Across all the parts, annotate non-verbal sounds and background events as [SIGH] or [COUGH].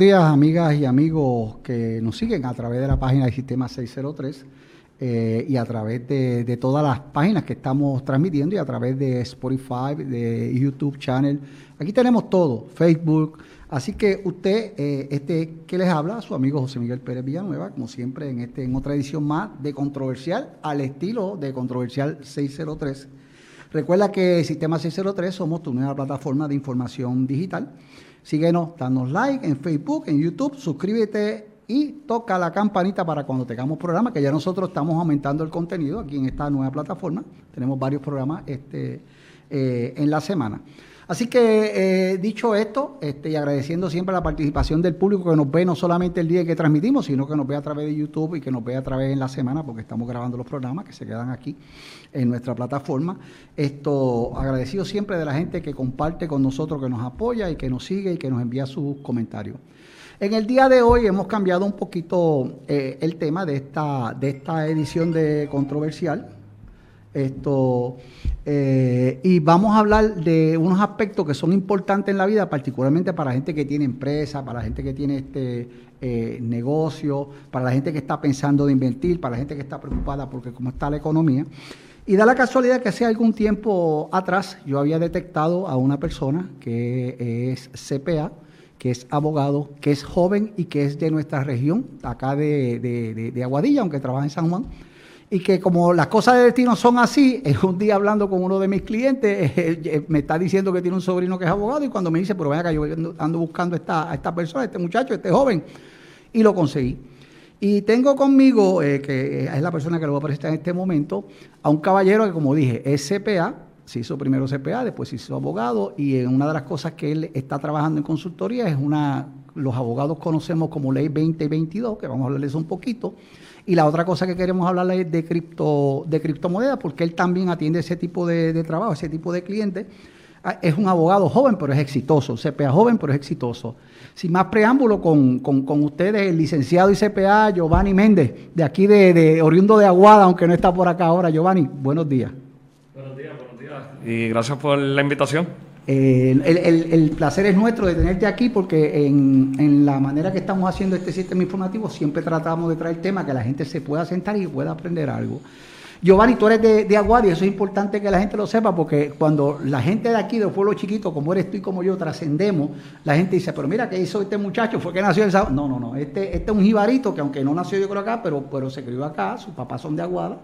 días, amigas y amigos que nos siguen a través de la página del Sistema 603 eh, y a través de, todas las páginas que estamos transmitiendo y a través de Spotify, de YouTube Channel. Aquí tenemos todo, Facebook. Así que usted, eh, este que les habla, su amigo José Miguel Pérez Villanueva, como siempre en, este, en otra edición más de Controversial, al estilo de Controversial 603. Recuerda que Sistema 603 somos tu nueva plataforma de información digital Síguenos, danos like en Facebook, en YouTube, suscríbete y toca la campanita para cuando tengamos programas, que ya nosotros estamos aumentando el contenido aquí en esta nueva plataforma. Tenemos varios programas este, eh, en la semana. Así que eh, dicho esto, este, y agradeciendo siempre la participación del público que nos ve no solamente el día que transmitimos, sino que nos ve a través de YouTube y que nos ve a través en la semana, porque estamos grabando los programas que se quedan aquí en nuestra plataforma. Esto agradecido siempre de la gente que comparte con nosotros, que nos apoya y que nos sigue y que nos envía sus comentarios. En el día de hoy hemos cambiado un poquito eh, el tema de esta, de esta edición de Controversial esto, eh, y vamos a hablar de unos aspectos que son importantes en la vida, particularmente para la gente que tiene empresa, para la gente que tiene este eh, negocio, para la gente que está pensando de invertir, para la gente que está preocupada porque cómo está la economía. Y da la casualidad que hace algún tiempo atrás yo había detectado a una persona que es CPA, que es abogado, que es joven y que es de nuestra región, acá de, de Aguadilla, aunque trabaja en San Juan y que como las cosas de destino son así, un día hablando con uno de mis clientes, [LAUGHS] eh, me está diciendo que tiene un sobrino que es abogado y cuando me dice, pero venga acá, yo ando buscando esta, a esta persona, a este muchacho, a este joven, y lo conseguí. Y tengo conmigo, eh, que es la persona que lo voy a presentar en este momento, a un caballero que, como dije, es CPA, se hizo primero CPA, después se hizo abogado, y una de las cosas que él está trabajando en consultoría es una, los abogados conocemos como Ley 2022, que vamos a hablar de eso un poquito, y la otra cosa que queremos hablar es de, cripto, de criptomonedas, porque él también atiende ese tipo de, trabajo, ese tipo de clientes. Ah, es un abogado joven, pero es exitoso. CPA joven, pero es exitoso. Sin más preámbulo, con, con, ustedes, el licenciado y CPA Giovanni Méndez, de aquí de, de, oriundo de Aguada, aunque no está por acá ahora. Giovanni, buenos días. Buenos días, buenos días. Y gracias por la invitación. Eh, el, placer es nuestro de tenerte aquí porque en, la manera que estamos haciendo este sistema informativo siempre tratamos de traer temas que la gente se pueda sentar y pueda aprender algo. Giovanni, tú eres de, de Aguada y eso es importante que la gente lo sepa porque cuando la gente de aquí, del pueblo chiquito, como eres tú y como yo, trascendemos, la gente dice, pero mira, ¿qué hizo este muchacho? ¿Fue que nació en sábado? No, no, no, este, este es un jibarito que aunque no nació yo creo acá, pero, pero se crió acá, sus papás son de Aguada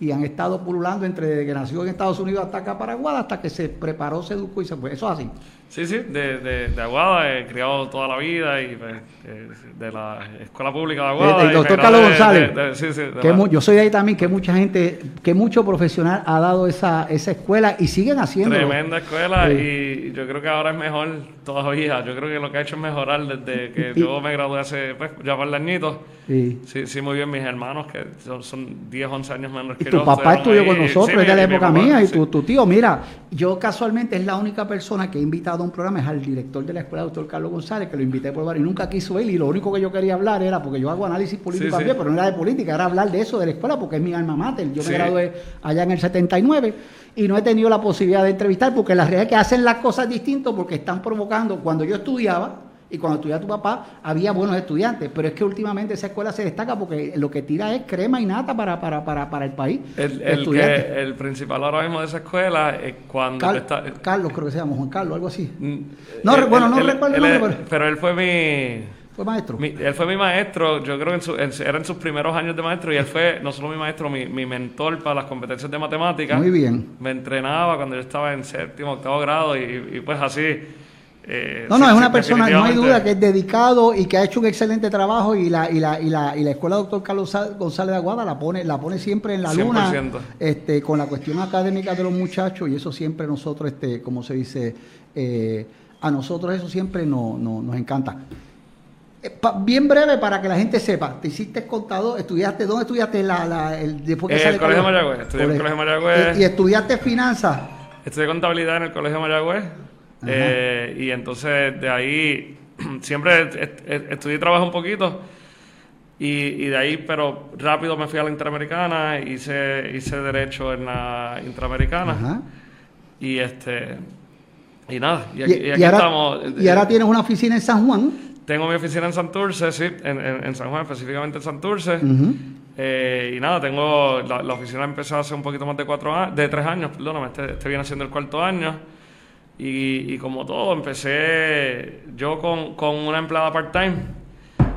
y han estado pululando entre desde que nació en Estados Unidos hasta acá para Aguada, hasta que se preparó, se educó y se fue. Eso es así. Sí, sí, de, de, de Aguada, he criado toda la vida y pues, eh, de la escuela pública de Aguada. El, doctor Carlos González. sí, sí, yo soy de ahí también, que mucha gente, que mucho profesional ha dado esa, esa escuela y siguen haciendo. Tremenda escuela y yo creo que ahora es mejor todavía. Yo creo que lo que ha hecho es mejorar desde que yo me gradué hace pues, ya par de añitos. Sí. sí, muy bien. Mis hermanos, que son, 10, 11 años menos que yo. Tu papá estudió con nosotros, es de la época mía, y tu, tu, tío, mira, yo casualmente es la única persona que he invitado a un programa, es al director de la escuela, doctor Carlos González, que lo invité por varios y nunca quiso él, y lo único que yo quería hablar era, porque yo hago análisis político también, pero no era de política, era hablar de eso, de la escuela, porque es mi alma mater. Yo me gradué allá en el 79 y no he tenido la posibilidad de entrevistar, porque la realidad es que hacen las cosas distintas porque están provocando, cuando yo estudiaba, y cuando estudiaba tu papá, había buenos estudiantes. Pero es que últimamente esa escuela se destaca porque lo que tira es crema y nata para, para, para, para el país. El, el, el, principal ahora mismo de esa escuela es cuando está... Carlos, creo que se llama Juan Carlos, algo así. Mm, no, bueno, no recuerdo el nombre, pero... él fue mi... ¿Fue maestro? él fue mi maestro, yo creo que en era en sus primeros años de maestro y él fue no solo mi maestro, mi, mi mentor para las competencias de matemáticas. Muy bien. Me entrenaba cuando yo estaba en séptimo, octavo grado y, y pues así eh, no, no, es una persona, no hay duda que es dedicado y que ha hecho un excelente trabajo y la, y la, y la, y la escuela doctor Carlos González de Aguada la pone, la pone siempre en la luna este, con la cuestión académica de los muchachos y eso siempre nosotros, este, como se dice, eh, a nosotros eso siempre no, nos encanta. Eh, bien breve para que la gente sepa, te hiciste contador, estudiaste, ¿dónde estudiaste la, la el, después que el Colegio Mayagüez, estudié en el Colegio Mayagüez. ¿Y, estudiaste finanzas? Estudié contabilidad en el Colegio Mayagüez. Eh, y entonces de ahí [CLEARS THROAT] siempre estudié y trabajé un poquito. Y, de ahí, pero rápido me fui a la Interamericana, hice, hice Derecho en la Interamericana. Y este y nada, y aquí, ahora, estamos. ¿Y ahora tienes una oficina en San Juan? Tengo mi oficina en Santurce, sí, en, en, San Juan, específicamente en Santurce. Eh, y nada, tengo la, la, oficina empezó hace un poquito más de cuatro años, de tres años, perdóname, este, este viene siendo el cuarto año. Y, y como todo, empecé yo con, con una empleada part-time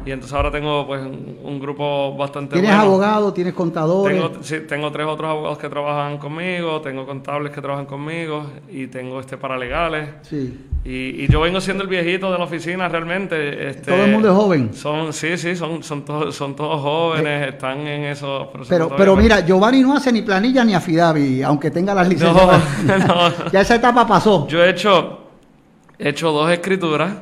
y entonces ahora tengo pues un, grupo bastante ¿Tienes abogados? ¿Tienes contadores? Tengo, sí, tengo tres otros abogados que trabajan conmigo, tengo contables que trabajan conmigo y tengo este paralegales. Sí. Y, y yo vengo siendo el viejito de la oficina realmente. Este, ¿Todo el mundo es joven? Son, sí, sí, son, son, todos, son todos jóvenes, eh, están en esos procesos. Pero, pero mira, Giovanni no hace ni planilla ni afidavi, aunque tenga las licencias. [LAUGHS] No, [LAUGHS] ya esa etapa pasó. Yo he hecho, he hecho dos escrituras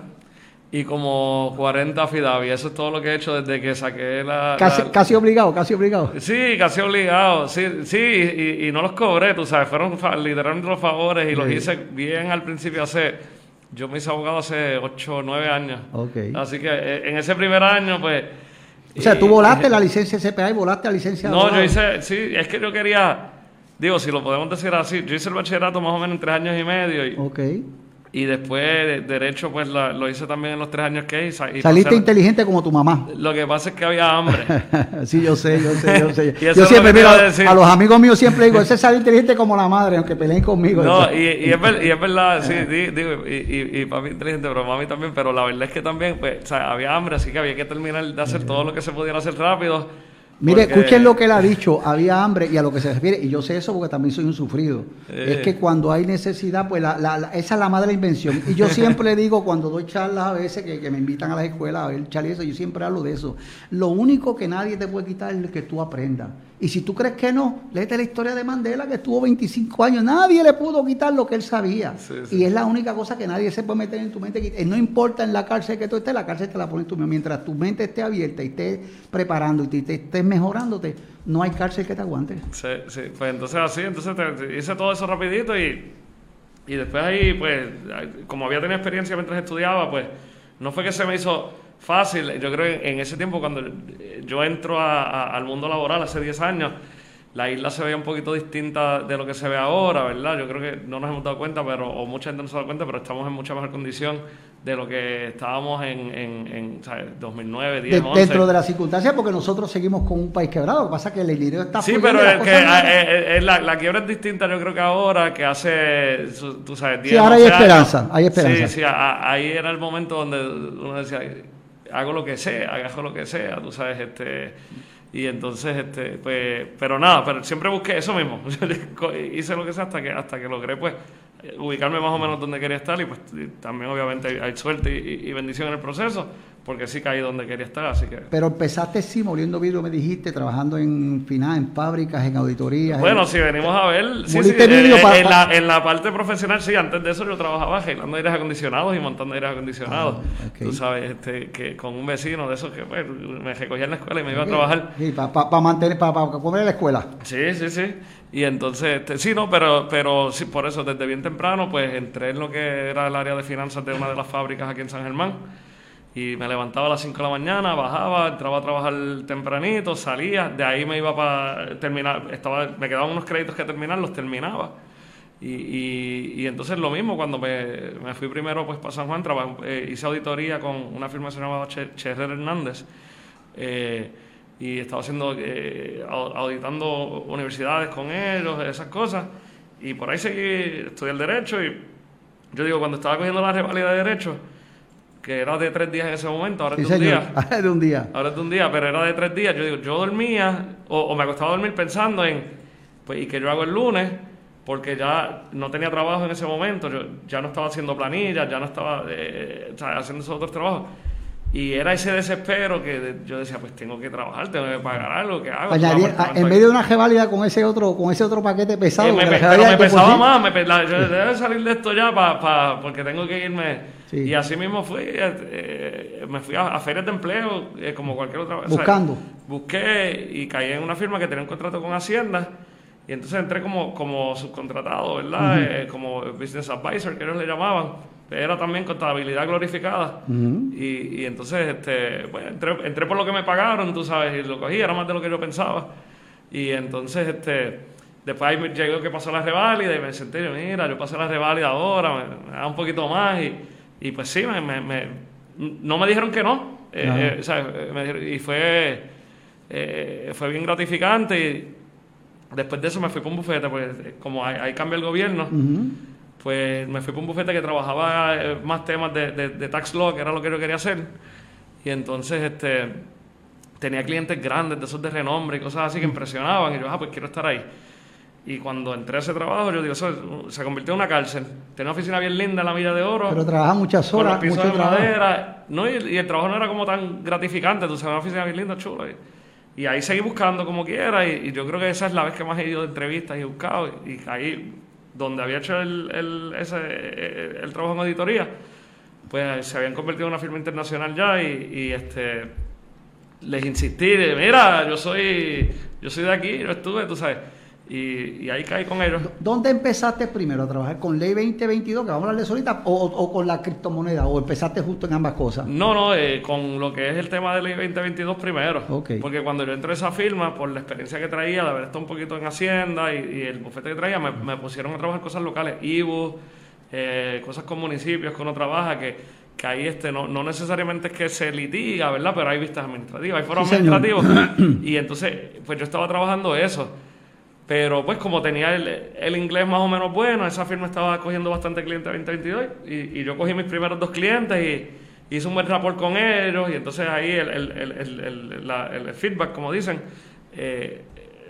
y como 40 Fidavi. Eso es todo lo que he hecho desde que saqué la... Casi, obligado, casi obligado. Sí, casi obligado. Sí, sí y, no los cobré, tú sabes. Fueron literalmente los favores y los hice bien al principio hace... Yo me hice abogado hace 8 o 9 años. Okay. Así que eh, en ese primer año, pues... O sea, tú volaste la licencia CPA y volaste la licencia No, yo hice... Sí, es que yo quería... Digo, si lo podemos decir así, yo hice el bachillerato más o menos en tres años y medio. Y, ok y después, derecho, pues lo hice también en los tres años que hice. Saliste inteligente como tu mamá. Lo que pasa es que había hambre. [LAUGHS] sí, yo sé, yo sé, yo sé. [LAUGHS] yo siempre, mira, a, los amigos míos siempre digo, ese sale inteligente como la madre, aunque peleen conmigo. No, [LAUGHS] y, y, es y, es verdad, sí, digo, y, y, papi inteligente, pero mami también, pero la verdad es que también, pues, o sea, había hambre, así que había que terminar de hacer todo lo que se pudiera hacer rápido Mire, escuchen lo que él ha dicho, había hambre y a lo que se refiere, y yo sé eso porque también soy un sufrido. Es que cuando hay necesidad, pues esa es la madre de la invención. Y yo siempre le digo, cuando doy charlas a veces que, me invitan a las escuelas a ver charlas, yo siempre hablo de eso. Lo único que nadie te puede quitar es que tú aprendas. Y si tú crees que no, léete la historia de Mandela, que estuvo 25 años. Nadie le pudo quitar lo que él sabía. Y es la única cosa que nadie se puede meter en tu mente. No importa en la cárcel que tú estés, la cárcel te la pones tú mismo. Mientras tu mente esté abierta y estés preparando y te, estés mejorándote, no hay cárcel que te aguante. Sí, sí. Pues entonces así, entonces hice todo eso rapidito y, y después ahí, pues, como había tenido experiencia mientras estudiaba, pues, no fue que se me hizo fácil. Yo creo que en ese tiempo, cuando yo entro al mundo laboral hace 10 años, la isla se veía un poquito distinta de lo que se ve ahora, ¿verdad? Yo creo que no nos hemos dado cuenta, pero o mucha gente no se ha dado cuenta, pero estamos en mucha mejor condición de lo que estábamos en, en, en 2009, 10, Dentro de las circunstancias, porque nosotros seguimos con un país quebrado. Lo que pasa es que el dinero está Sí, pero es que eh, eh, la, quiebra es distinta, yo creo que ahora, que hace, tú sabes, 10 Sí, ahora hay esperanza, hay esperanza. Sí, sí, ahí era el momento donde uno decía hago lo que sea, hago lo que sea, tú sabes, este y entonces este pues pero nada, pero siempre busqué eso mismo. [LAUGHS] Hice lo que sea hasta que hasta que logré pues ubicarme más o menos donde quería estar y pues también obviamente hay, suerte y, bendición en el proceso porque sí caí donde quería estar, así que... Pero empezaste sí, moliendo vidrio, me dijiste, trabajando en final, en fábricas, en auditorías. Bueno, si venimos a ver, sí, sí, eh, en, la, en, la, parte profesional, sí, antes de eso yo trabajaba arreglando aires acondicionados y montando aires acondicionados. Ah, Tú sabes, este, que con un vecino de esos que pues, me recogía en la escuela y me iba a trabajar. Sí, para mantener, para comer la escuela. Sí, sí, sí. Y entonces, este, sí, no, pero, pero sí, por eso, desde bien temprano, pues entré en lo que era el área de finanzas de una de las fábricas aquí en San Germán. Y me levantaba a las 5 de la mañana, bajaba, entraba a trabajar tempranito, salía, de ahí me iba para terminar, estaba, me quedaban unos créditos que terminar, los terminaba. Y, y, entonces lo mismo, cuando me, me, fui primero pues para San Juan, eh, hice auditoría con una firma llamada Cherrer Hernández. Eh, y estaba haciendo, eh, auditando universidades con ellos, esas cosas. Y por ahí seguí, estudié el derecho y yo digo, cuando estaba cogiendo la rivalidad de derecho, que era de tres días en ese momento, ahora es de un día. [LAUGHS] Ahora es de un día. Ahora es de un día, pero era de tres días. Yo digo, yo dormía o, me acostaba a dormir pensando en, pues, ¿y qué yo hago el lunes? Porque ya no tenía trabajo en ese momento, yo ya no estaba haciendo planillas, ya no estaba eh, haciendo esos otros trabajos. Y era ese desespero que yo decía, pues tengo que trabajar, tengo que pagar algo, ¿qué hago? en medio de una reválida con ese otro con ese otro paquete pesado. Eh, me, pero me pesaba más, me, yo debo salir de esto ya pa, porque tengo que irme. Y así mismo fui, eh, me fui a, ferias de empleo, eh, como cualquier otra vez. Buscando. busqué y caí en una firma que tenía un contrato con Hacienda. Y entonces entré como, como subcontratado, ¿verdad? como business advisor, que ellos le llamaban era también contabilidad glorificada. y, y, entonces, este, pues, entré, entré, por lo que me pagaron, tú sabes, y lo cogí, era más de lo que yo pensaba. Y entonces, este, después ahí me llegó que pasó la reválida y me senté, mira, yo pasé la reválida ahora, me, da un poquito más. Y, y pues sí, me, me, no me dijeron que no. Eh, y fue, fue bien gratificante. Y después de eso me fui para un bufete, pues como ahí, cambia el gobierno, pues me fui para un bufete que trabajaba más temas de, de, tax law, que era lo que yo quería hacer. Y entonces este tenía clientes grandes, de esos de renombre y cosas así que impresionaban. Y yo, ah, pues quiero estar ahí. Y cuando entré a ese trabajo, yo digo, eso se convirtió en una cárcel. Tenía una oficina bien linda en la Milla de Oro. Pero trabajaba muchas horas, con los pisos de madera. No, y, el trabajo no era como tan gratificante. Tú sabes, una oficina bien linda, chula. Y, ahí seguí buscando como quiera. Y, yo creo que esa es la vez que más he ido de entrevistas y he buscado. Y, ahí, donde había hecho el, el, ese, el trabajo en auditoría, pues se habían convertido en una firma internacional ya. Y, este les insistí, mira, yo soy, yo soy de aquí, yo estuve, tú sabes y, ahí caí con ellos. ¿Dónde empezaste primero a trabajar? ¿Con Ley 2022, que vamos a hablar de solita, o, con la criptomoneda? ¿O empezaste justo en ambas cosas? No, no, eh, con lo que es el tema de Ley 2022 primero. Porque cuando yo entré a esa firma, por la experiencia que traía, de haber estado un poquito en Hacienda y, el bufete que traía, me, pusieron a trabajar cosas locales, IBU, eh, cosas con municipios que uno trabaja, que, que ahí este, no, no necesariamente es que se litiga, ¿verdad? Pero hay vistas administrativas, hay foros administrativos. [CLEARS THROAT] y entonces, pues yo estaba trabajando eso. Pero pues como tenía el, inglés más o menos bueno, esa firma estaba cogiendo bastante clientes 2022 y, y yo cogí mis primeros dos clientes y hice un buen rapport con ellos y entonces ahí el, el feedback, como dicen, eh,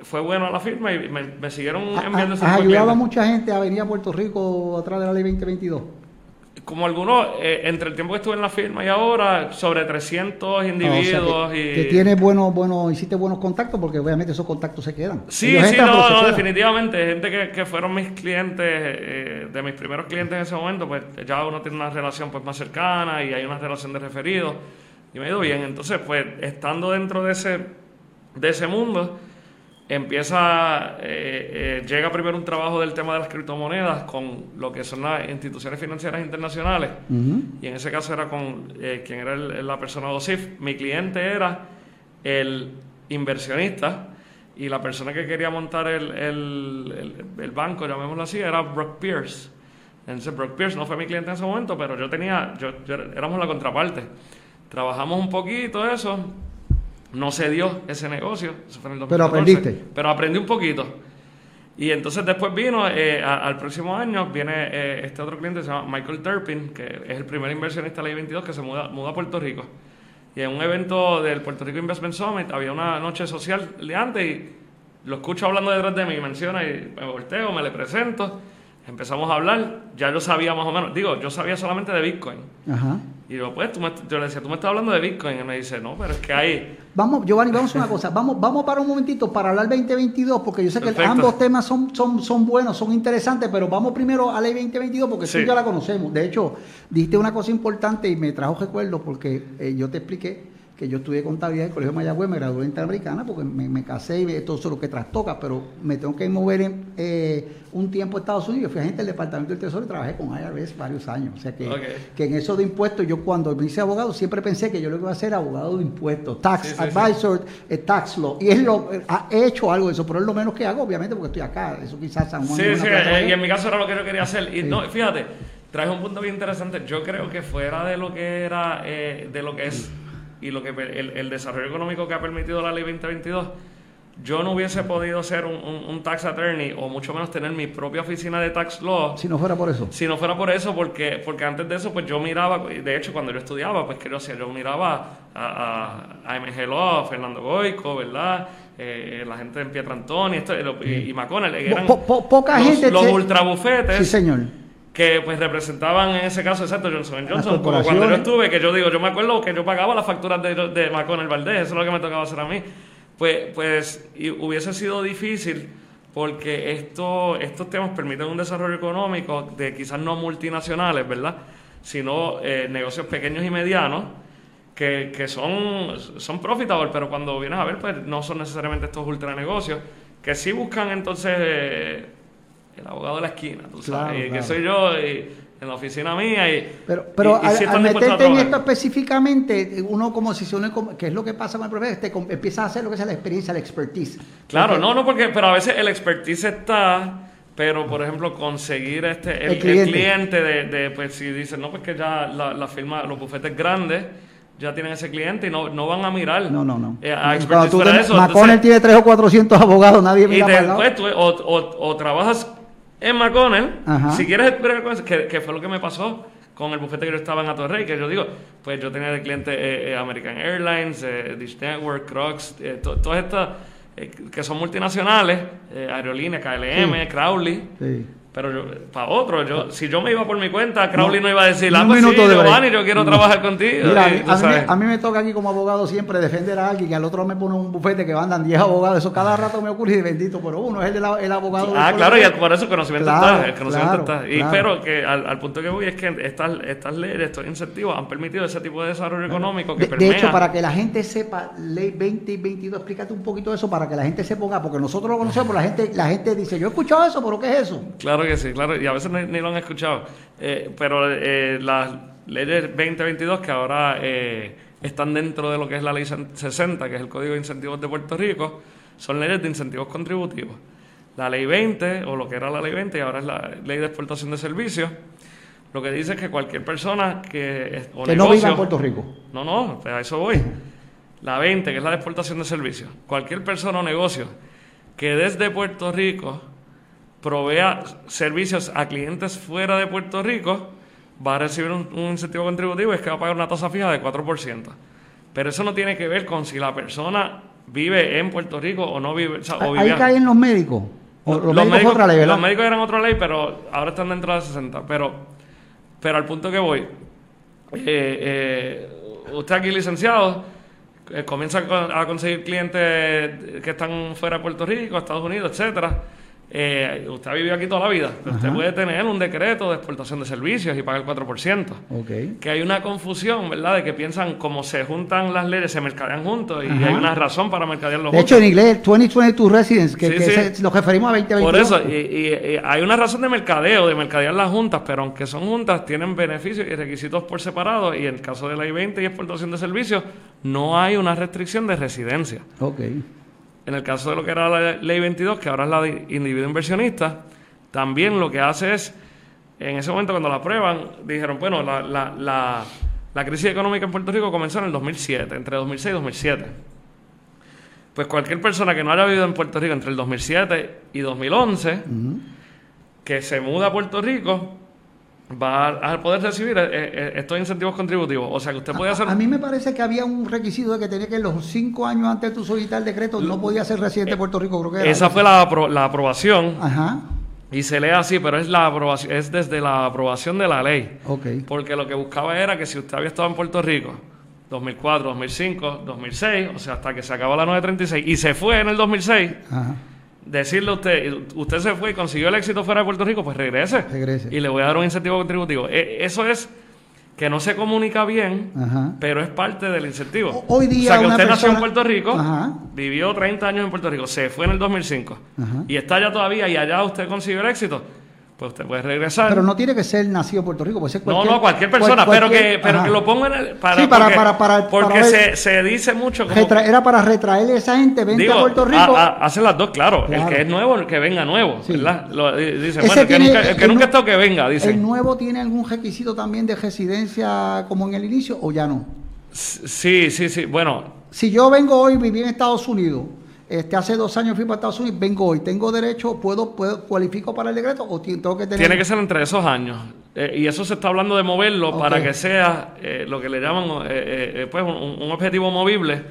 fue bueno a la firma y me, siguieron enviando ¿Has ayudado a mucha gente a venir a Puerto Rico atrás de la ley 2022? Como algunos, eh, entre el tiempo que estuve en la firma y ahora, sobre 300 individuos. que, y... que tienes buenos, bueno, hiciste buenos contactos porque obviamente esos contactos se quedan. Sí, sí, no, no, definitivamente. Gente que, que fueron mis clientes, eh, de mis primeros clientes en ese momento, pues ya uno tiene una relación pues más cercana y hay una relación de referido. Y me ha ido bien. Entonces, pues, estando dentro de ese, de ese mundo empieza, eh, eh, llega primero un trabajo del tema de las criptomonedas con lo que son las instituciones financieras internacionales, y en ese caso era con eh, quien era la persona de OSIF. Mi cliente era el inversionista y la persona que quería montar el, el, banco, llamémoslo así, era Brock Pierce. Entonces Brock Pierce no fue mi cliente en ese momento, pero yo tenía, yo, éramos la contraparte. Trabajamos un poquito eso no se dio ese negocio. Pero aprendiste. Pero aprendí un poquito. Y entonces después vino, eh, al próximo año, viene eh, este otro cliente, se llama Michael Turpin, que es el primer inversionista de la Ley 22 que se muda, muda a Puerto Rico. Y en un evento del Puerto Rico Investment Summit había una noche social de antes y lo escucho hablando detrás de mí, menciona y me volteo, me le presento. Empezamos a hablar, ya yo sabía más o menos, digo, yo sabía solamente de Bitcoin. Ajá. Y yo, pues, tú yo le decía, tú me estás hablando de Bitcoin. Y él me dice, no, pero es que hay. Vamos, Giovanni, vamos a una cosa. Vamos, vamos para un momentito para hablar 2022, porque yo sé que ambos temas son, son, son buenos, son interesantes, pero vamos primero a ley 2022, porque sí. ya la conocemos. De hecho, dijiste una cosa importante y me trajo recuerdos, porque eh, yo te expliqué que yo estudié contabilidad en el Colegio Mayagüez, me gradué en Interamericana porque me, casé y todo eso lo que trastoca, pero me tengo que mover en, eh, un tiempo a Estados Unidos. Fui agente del Departamento del Tesoro y trabajé con IRS varios años. O sea que, que en eso de impuestos, yo cuando me hice abogado siempre pensé que yo lo que iba a ser abogado de impuestos, tax advisor, eh, tax law. Y él lo, eh, ha hecho algo de eso, pero es lo menos que hago, obviamente, porque estoy acá. Eso quizás San Juan. Sí, sí, y en mi caso era lo que yo quería hacer. Y no, fíjate, traes un punto bien interesante. Yo creo que fuera de lo que era, de lo que es y lo que el, desarrollo económico que ha permitido la ley 2022, yo no hubiese podido ser un, tax attorney o mucho menos tener mi propia oficina de tax law. Si no fuera por eso. Si no fuera por eso, porque, porque antes de eso, pues yo miraba, de hecho, cuando yo estudiaba, pues que yo hacía, yo miraba a, a, MG Law, a Fernando Goico, ¿verdad? Eh, la gente en Pietrantoni esto, y, y McConnell, eran poca gente los ultrabufetes. Sí, señor que pues representaban en ese caso exacto Johnson Johnson como cuando yo estuve que yo digo yo me acuerdo que yo pagaba las facturas de, de McConnell Valdés eso es lo que me tocaba hacer a mí. Pues pues y hubiese sido difícil porque esto estos temas permiten un desarrollo económico de quizás no multinacionales verdad sino eh, negocios pequeños y medianos que, que son son profitables pero cuando vienes a ver pues no son necesariamente estos ultranegocios que sí buscan entonces eh, el abogado de la esquina, tú sabes, que soy yo en la oficina mía y... Pero, pero al, meterte en esto específicamente, uno como si uno, que es lo que pasa con el profesor, empieza a hacer lo que es la experiencia, la expertise. Claro, no, no, porque, pero a veces el expertise está pero por ejemplo conseguir este el, cliente. de, de, pues si dicen no pues que ya la, la firma los bufetes grandes ya tienen ese cliente y no, no van a mirar no no no. Eh, a Cuando tú eso, McConnell tiene 3 o 400 abogados nadie mira y después tú, o, o, o, trabajas en McConnell si quieres que, que fue lo que me pasó con el bufete que yo estaba en Atorrey, que yo digo, pues yo tenía de cliente eh, eh, American Airlines, Dish Network, Crocs, todas estas que son multinacionales, aerolíneas, KLM, Crowley. Sí. Pero yo, para otro, yo, si yo me iba por mi cuenta, Crowley no, iba a decir, ah, pues sí, Giovanni, yo quiero trabajar contigo. Mira, a, mí, a, mí, me toca aquí como abogado siempre defender a alguien, que al otro me pone un bufete que mandan 10 abogados. Eso cada rato me ocurre y bendito, pero uno es el, el abogado. Ah, claro, y por eso el conocimiento está. El conocimiento está. Y, Pero que al, al, punto que voy es que estas, estas leyes, estos incentivos han permitido ese tipo de desarrollo económico que de, de hecho, para que la gente sepa, ley 20 y 22, explícate un poquito de eso para que la gente se ponga, porque nosotros lo conocemos, pero la gente, la gente dice, yo he escuchado eso, pero ¿qué es eso? Claro que sí, claro. Y a veces ni, lo han escuchado. Eh, pero eh, las leyes 2022 que ahora eh, están dentro de lo que es la ley 60, que es el Código de Incentivos de Puerto Rico, son leyes de incentivos contributivos. La ley 20, o lo que era la ley 20, y ahora es la ley de exportación de servicios, lo que dice es que cualquier persona que... que no viva en Puerto Rico. No, no, pues a eso voy. La 20, que es la de exportación de servicios. Cualquier persona o negocio que desde Puerto Rico provea servicios a clientes fuera de Puerto Rico, va a recibir un, incentivo contributivo y es que va a pagar una tasa fija de 4%. Pero eso no tiene que ver con si la persona vive en Puerto Rico o no vive. O Ahí caen los médicos. los, médicos, otra ley, los médicos eran otra ley, pero ahora están dentro de 60. Pero, pero al punto que voy, eh, eh, usted aquí licenciado, eh, comienza a conseguir clientes que están fuera de Puerto Rico, Estados Unidos, etcétera eh, usted ha vivido aquí toda la vida. Usted puede tener un decreto de exportación de servicios y pagar el 4%. Okay. Que hay una confusión, ¿verdad? De que piensan como se juntan las leyes, se mercadean juntos y hay una razón para mercadearlos juntos. De hecho, en inglés, 2022 residents, que, que nos referimos a 2022. Por eso, y, hay una razón de mercadeo, de mercadear las juntas, pero aunque son juntas, tienen beneficios y requisitos por separado. Y en el caso de la I-20 y exportación de servicios, no hay una restricción de residencia. Okay. En el caso de lo que era la ley 22, que ahora es la de individuo inversionista, también lo que hace es, en ese momento cuando la aprueban, dijeron, bueno, la, la, la, crisis económica en Puerto Rico comenzó en el 2007, entre 2006 y 2007. Pues cualquier persona que no haya vivido en Puerto Rico entre el 2007 y 2011, que se muda a Puerto Rico, va a poder recibir eh, eh, estos incentivos contributivos. O sea, que usted puede hacer... A, mí me parece que había un requisito de que tenía que los cinco años antes de tu solicitar el decreto no podía ser residente de Puerto Rico, creo que era. Esa fue la, la aprobación. Ajá. Y se lee así, pero es la aprobación, es desde la aprobación de la ley. Okay. Porque lo que buscaba era que si usted había estado en Puerto Rico 2004, 2005, 2006, o sea, hasta que se acabó la 936 y se fue en el 2006, Ajá decirle a usted, usted se fue y consiguió el éxito fuera de Puerto Rico, pues regrese. regrese. Y le voy a dar un incentivo contributivo. E, eso es que no se comunica bien, pero es parte del incentivo. Hoy día o sea, que usted nació en Puerto Rico, vivió 30 años en Puerto Rico, se fue en el 2005 y está allá todavía y allá usted consiguió el éxito pues usted puede regresar. Pero no tiene que ser nacido en Puerto Rico, puede ser cualquier, No, no, cualquier persona, pero, que, pero que lo pongan para, sí, para, para, para, porque se, se, dice mucho como, era para retraerle a esa gente, vente a Puerto Rico. hacen las dos, claro. El que es nuevo, el que venga nuevo, dice, bueno, el que nunca, el que nunca estado que venga, dice. ¿El nuevo tiene algún requisito también de residencia como en el inicio o ya no? Sí, sí, sí, bueno. Si yo vengo hoy, viví en Estados Unidos este, hace dos años fui para Estados Unidos, vengo hoy, ¿tengo derecho, puedo, puedo cualifico para el decreto o tengo que tener...? Tiene que ser entre esos años. Eh, y eso se está hablando de moverlo para que sea eh, lo que le llaman eh, pues un, objetivo movible,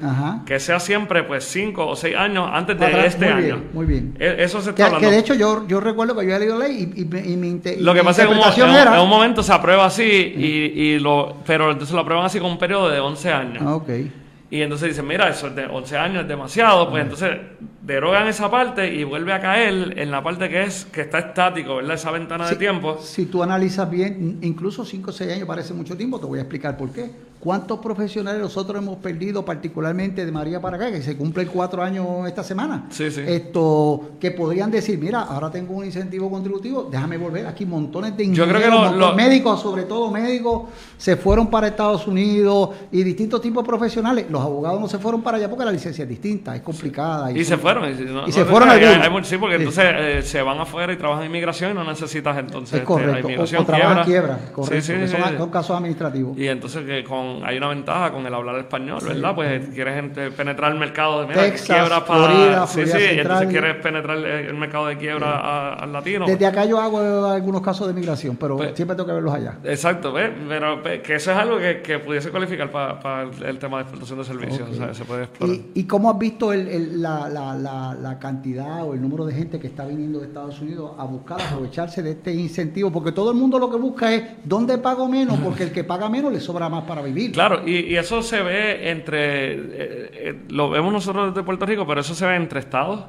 que sea siempre pues cinco o seis años antes de este año. muy bien. E, eso se está que, hablando. Que de hecho yo, yo recuerdo que yo había leído ley y, y, mi, Lo que pasa es que en, un momento se aprueba así, y, y, lo, pero entonces lo aprueban así con un periodo de 11 años. Ah, okay. Y entonces dicen, mira, eso es de 11 años es demasiado, pues entonces derogan esa parte y vuelve a caer en la parte que es que está estático, ¿verdad? Esa ventana de tiempo. Si tú analizas bien, incluso 5 o 6 años parece mucho tiempo, te voy a explicar por qué. ¿Cuántos profesionales nosotros hemos perdido, particularmente de María para acá, que se cumplen cuatro años esta semana? Sí, sí. Esto, que podrían decir, mira, ahora tengo un incentivo contributivo, déjame volver aquí montones de Yo creo que ingenieros, lo- lo- médicos, sobre todo médicos, se fueron para Estados Unidos y distintos tipos de profesionales. Los abogados no se fueron para allá porque la licencia es distinta, es complicada. Y se fueron. Y, no- Y no se fueron hay- hay muchos- sí, porque entonces eh, se van afuera y trabajan en inmigración y no necesitas entonces. Es este, correcto. la inmigración o trabajan quiebra. quiebra, correcto. Sí, sí, son, son casos administrativos. Y entonces que con hay una ventaja con el hablar español, ¿verdad? Pues quieres gente- penetrar el mercado de mira, Texas, quiebra para Florida, sí, Florida sí, y Central. entonces quieres penetrar el, mercado de quiebra a- al latino. Desde acá yo hago algunos casos de migración, pero Pues- siempre tengo que verlos allá. Exacto, ¿ves? pero pe- que eso es algo que, que pudiese cualificar para el, el tema de exportación de servicios, o sea, se puede explorar. ¿Y, y cómo has visto el- el- la, la- la- la cantidad o el número de gente que está viniendo de Estados Unidos a buscar aprovecharse de este incentivo? Porque todo el mundo lo que busca es dónde pago menos, porque el que paga menos le sobra más para vivir. Claro, y, y eso se ve entre, eh, eh, lo vemos nosotros desde Puerto Rico, pero eso se ve entre estados,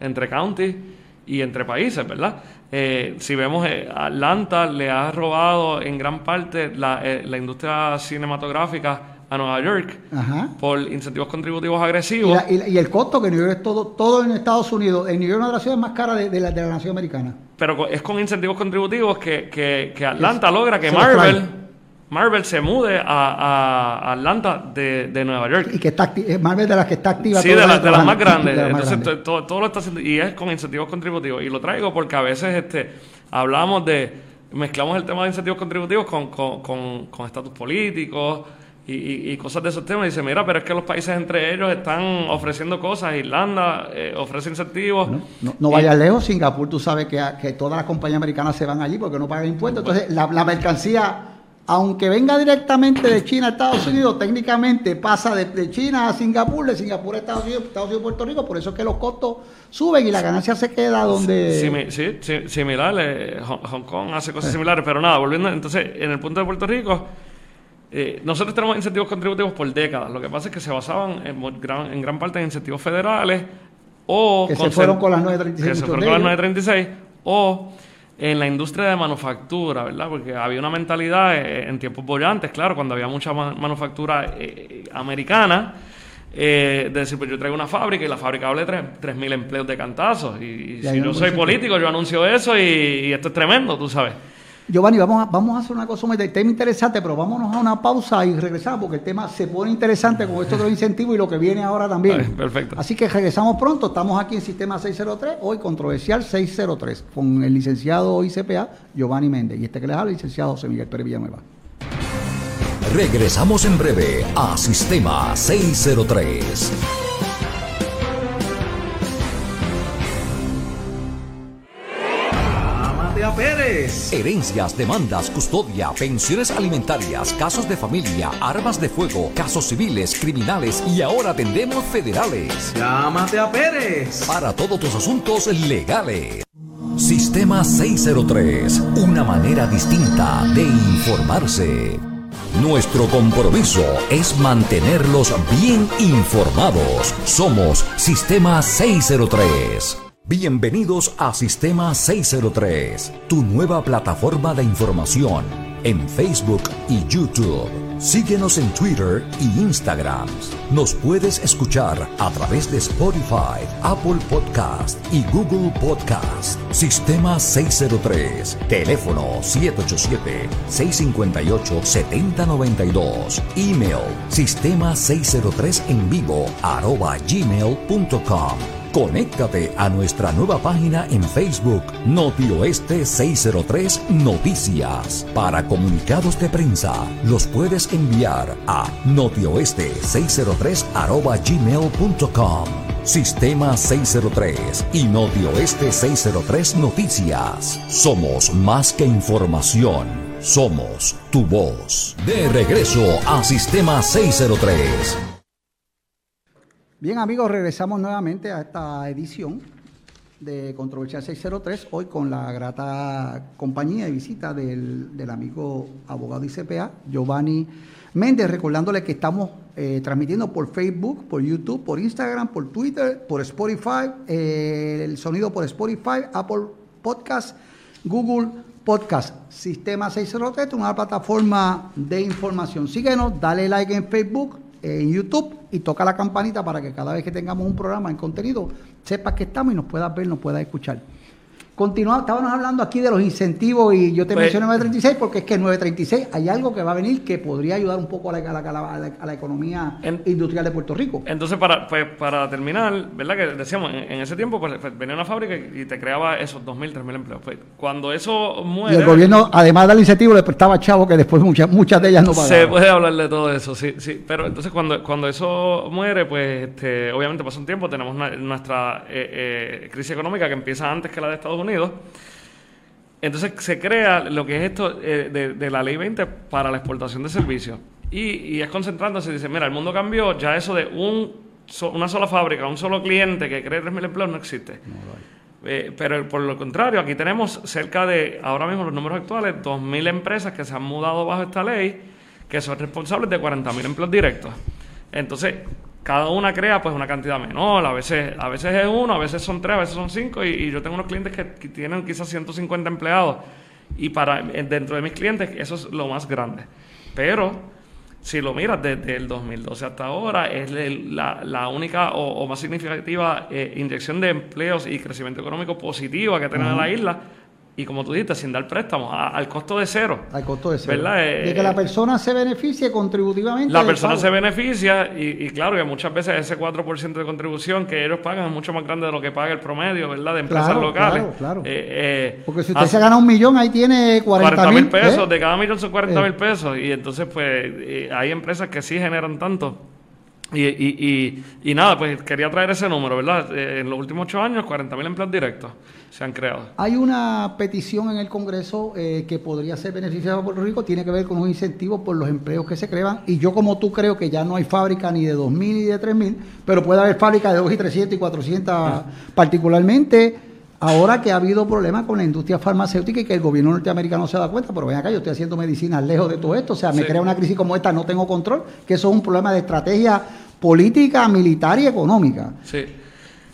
entre counties y entre países, ¿verdad? Eh, si vemos, Atlanta le ha robado en gran parte la, la industria cinematográfica a Nueva York Ajá. por incentivos contributivos agresivos. y la- y el costo que New York es todo, todo en Estados Unidos. En New York es una de las ciudades más caras de, de la, de la nación americana. pero es con incentivos contributivos que, que, que Atlanta logra que Marvel, trae. Marvel se mude a, a- Atlanta de, de Nueva York. Y que está es Marvel de las que está activa. Sí, de, la- de las más [LAUGHS] grandes. Más Entonces, todo, todo lo está haciendo. Y es con incentivos contributivos. Y lo traigo porque a veces este, hablamos de. Mezclamos el tema de incentivos contributivos con, con, con, con estatus políticos y, y- y cosas de esos temas. Y dice, mira, pero es que los países entre ellos están ofreciendo cosas. Irlanda eh, ofrece incentivos. No, no, no vayas lejos, Singapur, tú sabes que, que todas las compañías americanas se van allí porque no pagan impuestos. Entonces, la, la mercancía, aunque venga directamente de China a Estados Unidos, técnicamente pasa de, de China a Singapur, de Singapur a Estados Unidos, Estados Unidos a Puerto Rico, por eso es que los costos suben y la ganancia se queda donde... Sí, sí, similar. eh, Hong, Hong Kong hace cosas similares, pero nada, volviendo, entonces, en el punto de Puerto Rico, eh, nosotros tenemos incentivos contributivos por décadas. Lo que pasa es que se basaban en, gran, en gran parte en incentivos federales o... Que se fueron con las 936 que se fueron con las ellos. 936 o en la industria de manufactura, ¿verdad? Porque había una mentalidad eh, en tiempos bollantes, claro, cuando había mucha ma- manufactura eh, americana, eh, de decir, pues yo traigo una fábrica y la fábrica vale 3.000 empleos de cantazos. Y, y si yo soy político, yo anuncio eso y, y esto es tremendo, tú sabes. Giovanni, vamos a, vamos a hacer una cosa, un tema interesante, pero vámonos a una pausa y regresamos porque el tema se pone interesante con esto de los incentivos y lo que viene ahora también. Perfecto. Así que regresamos pronto, estamos aquí en Sistema 603, hoy controversial 603, con el licenciado ICPA Giovanni Méndez y este que les habla, el licenciado José Miguel Pérez Villanueva. Regresamos en breve a Sistema 603. Herencias, demandas, custodia, pensiones alimentarias, casos de familia, armas de fuego, casos civiles, criminales y ahora atendemos federales. Llámate a Pérez. Para todos tus asuntos legales. Sistema 603, una manera distinta de informarse. Nuestro compromiso es mantenerlos bien informados. Somos Sistema 603. Bienvenidos a Sistema 603, tu nueva plataforma de información en Facebook y YouTube. Síguenos en Twitter y Instagram. Nos puedes escuchar a través de Spotify, Apple Podcast y Google Podcast. Sistema 603. Teléfono 787-658-7092. Email sistema 603 en vivo arroba gmail.com. Conéctate a nuestra nueva página en Facebook, Noti Oeste 603 Noticias. Para comunicados de prensa, los puedes enviar a notioeste603 arroba gmail.com. Sistema 603 y Noti Oeste 603 Noticias. Somos más que información. Somos tu voz. De regreso a Sistema 603. Bien amigos, regresamos nuevamente a esta edición de Controversial 603, hoy con la grata compañía y visita del, del amigo abogado ICPA, Giovanni Méndez, recordándole que estamos eh, transmitiendo por Facebook, por YouTube, por Instagram, por Twitter, por Spotify, eh, el sonido por Spotify, Apple Podcast, Google podcast Sistema 603, una plataforma de información. Síguenos, dale like en Facebook, en YouTube y toca la campanita para que cada vez que tengamos un programa en contenido sepas que estamos y nos puedas ver, nos puedas escuchar. Continuamos, estábamos hablando aquí de los incentivos y yo te Pues- mencioné 936 porque es que 936 hay algo que va a venir que podría ayudar un poco a la, a la- a la- a la- a la economía En- industrial de Puerto Rico. Entonces, para, pues, para terminar, ¿verdad? Que decíamos, en, en ese tiempo, pues, pues, venía una fábrica y y te creaba esos 2.000, 3.000 empleos. Pues, cuando eso Y muere... el gobierno, además del incentivo, le prestaba chavo que después muchas muchas de ellas no Se pagaban. puede hablar de todo eso, sí, sí. Pero entonces cuando, cuando eso muere, pues este, obviamente pasa un tiempo, tenemos una- nuestra eh, eh, crisis económica que empieza antes que la de Estados Unidos. Entonces se crea lo que es esto eh, de, de la ley 20 para la exportación de servicios. Y, y es concentrándose, dice, mira, el mundo cambió, ya eso de un, so- una sola fábrica, un solo cliente que cree 3.000 empleos no existe. Eh, pero por lo contrario, aquí tenemos cerca de, ahora mismo los números actuales, 2.000 empresas que se han mudado bajo esta ley, que son responsables de 40.000 empleos directos. Entonces, cada una crea pues una cantidad menor, a veces, a veces es uno, a veces son tres, a veces son cinco, y, y yo tengo unos clientes que, que tienen quizás 150 empleados, y para eh, dentro de mis clientes eso es lo más grande. Pero si lo miras desde el 2012 hasta ahora, es la, la única o, o más significativa eh, inyección de empleos y crecimiento económico positiva que tiene la isla. Y como tú dijiste, sin dar préstamos, a- al costo de cero. Al costo de cero. ¿Verdad? Eh, de que la persona se beneficie contributivamente. La persona pago. se beneficia y, y claro que muchas veces ese 4% de contribución que ellos pagan es mucho más grande de lo que paga el promedio, ¿verdad? De empresas Claro, locales. claro, claro. Eh, eh, Porque si usted hace- se gana un millón, ahí tiene 40 40 mil pesos, ¿eh? de cada millón son 40 mil Eh. pesos. Y entonces, pues, eh, hay empresas que sí generan tanto. Y, y, y, y nada, pues quería traer ese número, ¿verdad? Eh, en los últimos ocho años, 40 mil empleos directos se han creado. Hay una petición en el Congreso eh, que podría ser beneficiosa a Puerto Rico, tiene que ver con los incentivos por los empleos que se crean. Y yo, como tú, creo que ya no hay fábrica ni de 2.000 ni de 3.000, pero puede haber fábrica de 2 y 300 y 400, particularmente ahora que ha habido problemas con la industria farmacéutica y que el gobierno norteamericano se da cuenta. Pero ven acá, yo estoy haciendo medicinas lejos de todo esto. O sea, me Sí. crea una crisis como esta, no tengo control, que eso es un problema de estrategia política, militar y económica. Sí.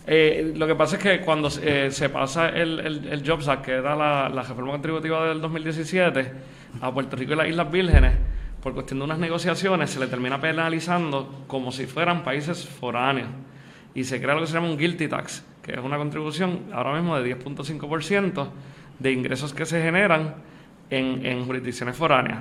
Eh, lo que pasa es que cuando eh, se pasa el, el, el Jobs Act, que era la, la reforma contributiva del 2017, a Puerto Rico y las Islas Vírgenes, por cuestión de unas negociaciones, se le termina penalizando como si fueran países foráneos. Y se crea lo que se llama un guilty tax, que es una contribución ahora mismo de 10.5% de ingresos que se generan en, en jurisdicciones foráneas.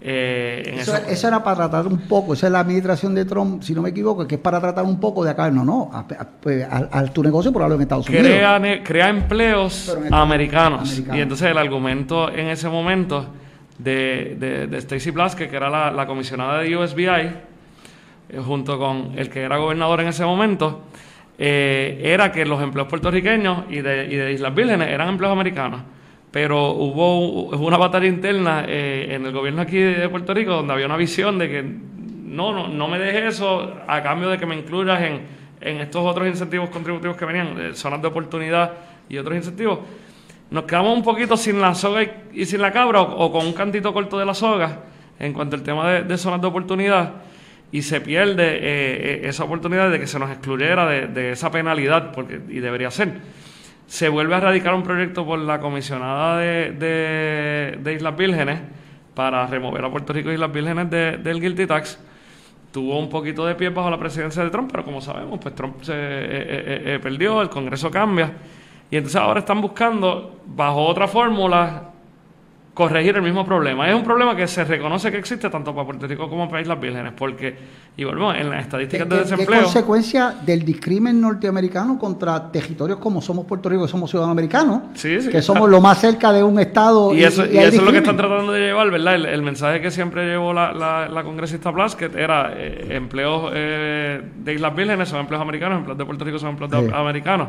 Eh, en Eso, era para tratar un poco, esa es la administración de Trump, si no me equivoco, que es para tratar un poco de acá. No, no, a, a- pues, a- a tu negocio por hablar en Estados Unidos. crea, ne- crea empleos en americanos. americanos. Y entonces el argumento en ese momento de, de, de Stacey Blaske, que era la, la comisionada de USBI, eh, junto con el que era gobernador en ese momento, eh, era que los empleos puertorriqueños y de, y de Islas Vírgenes eran empleos americanos. Pero hubo, una batalla interna eh, en el gobierno aquí de Puerto Rico donde había una visión de que no, no, no me dejes eso a cambio de que me incluyas en, en estos otros incentivos contributivos que venían, eh, zonas de oportunidad y otros incentivos. Nos quedamos un poquito sin la soga y, y sin la cabra o, o con un cantito corto de la soga en cuanto al tema de, de zonas de oportunidad y se pierde eh, eh, esa oportunidad de que se nos excluyera de, esa penalidad porque y debería ser se vuelve a radicar un proyecto por la comisionada de, de- Islas Vírgenes para remover a Puerto Rico y Islas Vírgenes de- del Guilty Tax. Tuvo un poquito de pie bajo la presidencia de Trump, pero como sabemos, pues Trump se eh, eh, eh, perdió, el Congreso cambia. Y entonces ahora están buscando, bajo otra fórmula, corregir el mismo problema. Es un problema que se reconoce que existe tanto para Puerto Rico como para Islas Vírgenes, porque, y volvemos, en las ¿Qué, estadísticas de desempleo... consecuencia del discrimen norteamericano contra territorios como somos Puerto Rico, que somos ciudadanos americanos, Sí, sí. que somos lo más cerca de un estado? Y eso, y eso es lo que están tratando de llevar, ¿verdad? El, el mensaje que siempre llevó la, la, la congresista Plaskett era eh, empleos eh, de Islas Vírgenes son empleos americanos, empleos de Puerto Rico son empleos de- americanos.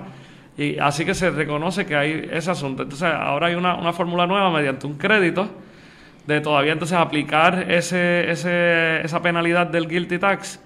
Y así que se reconoce que hay ese asunto. Entonces, ahora hay una, una fórmula nueva mediante un crédito de todavía entonces aplicar ese, ese, esa penalidad del guilty tax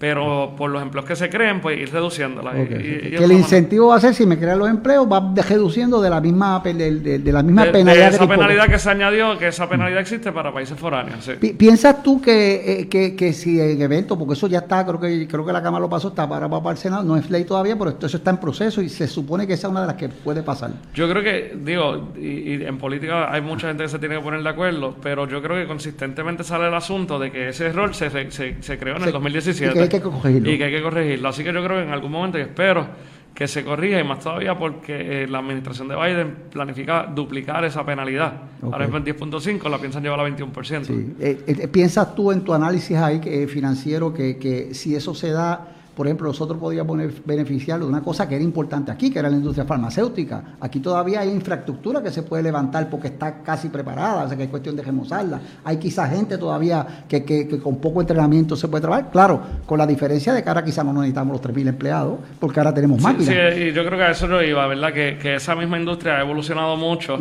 pero por los empleos que se creen, pues ir reduciéndola. que el incentivo va a ser, si me crean los empleos, va reduciendo de la misma, de, de, la misma penalidad. De esa penalidad que se añadió, que esa penalidad existe para países foráneos. ¿Piensas tú que, eh, que, que, si en evento, porque eso ya está, creo que creo que la Cámara lo pasó, está para, para el Senado, no es ley todavía, pero esto, eso está en proceso y se supone que esa es una de las que puede pasar? Yo creo que, digo, y, en política hay mucha gente que se tiene que poner de acuerdo, pero yo creo que consistentemente sale el asunto de que ese error se, se, se creó en el 2017 que corregirlo. Y que hay que corregirlo. Así que yo creo que en algún momento, y espero que se corrija, y más todavía porque eh, la administración de Biden planifica duplicar esa penalidad. Ahora es 10.5, la piensan llevar a 21%. Sí. Eh, eh, ¿Piensas tú en tu análisis ahí financiero que, que si eso se da por ejemplo, nosotros podíamos beneficiarlo de una cosa que era importante aquí, que era la industria farmacéutica. Aquí todavía hay infraestructura que se puede levantar porque está casi preparada, o sea que es cuestión de remozarla. Hay quizás gente todavía que, que, con poco entrenamiento se puede trabajar. Claro, con la diferencia de que ahora quizás no necesitamos los 3.000 empleados, porque ahora tenemos máquinas. Sí, y yo creo que a eso no iba, ¿verdad? Que, que esa misma industria ha evolucionado mucho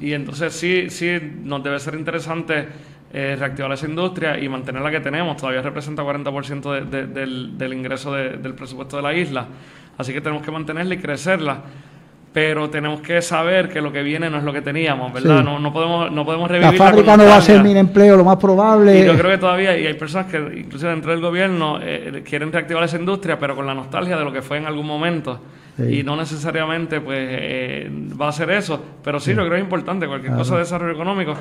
y entonces sí, sí nos debe ser interesante eh, reactivar esa industria y mantener la que tenemos. Todavía representa 40% del, del, ingreso del presupuesto de la isla. Así que tenemos que mantenerla y crecerla. Pero tenemos que saber que lo que viene no es lo que teníamos, ¿verdad? No, no, podemos, no podemos revivir. La fábrica no va a ser mi empleo, lo más probable. Y yo creo que todavía, y hay personas que, incluso dentro del gobierno, eh, quieren reactivar esa industria, pero con la nostalgia de lo que fue en algún momento. Y no necesariamente pues eh, va a ser eso. Pero sí, lo creo es importante. Cualquier cosa de desarrollo económico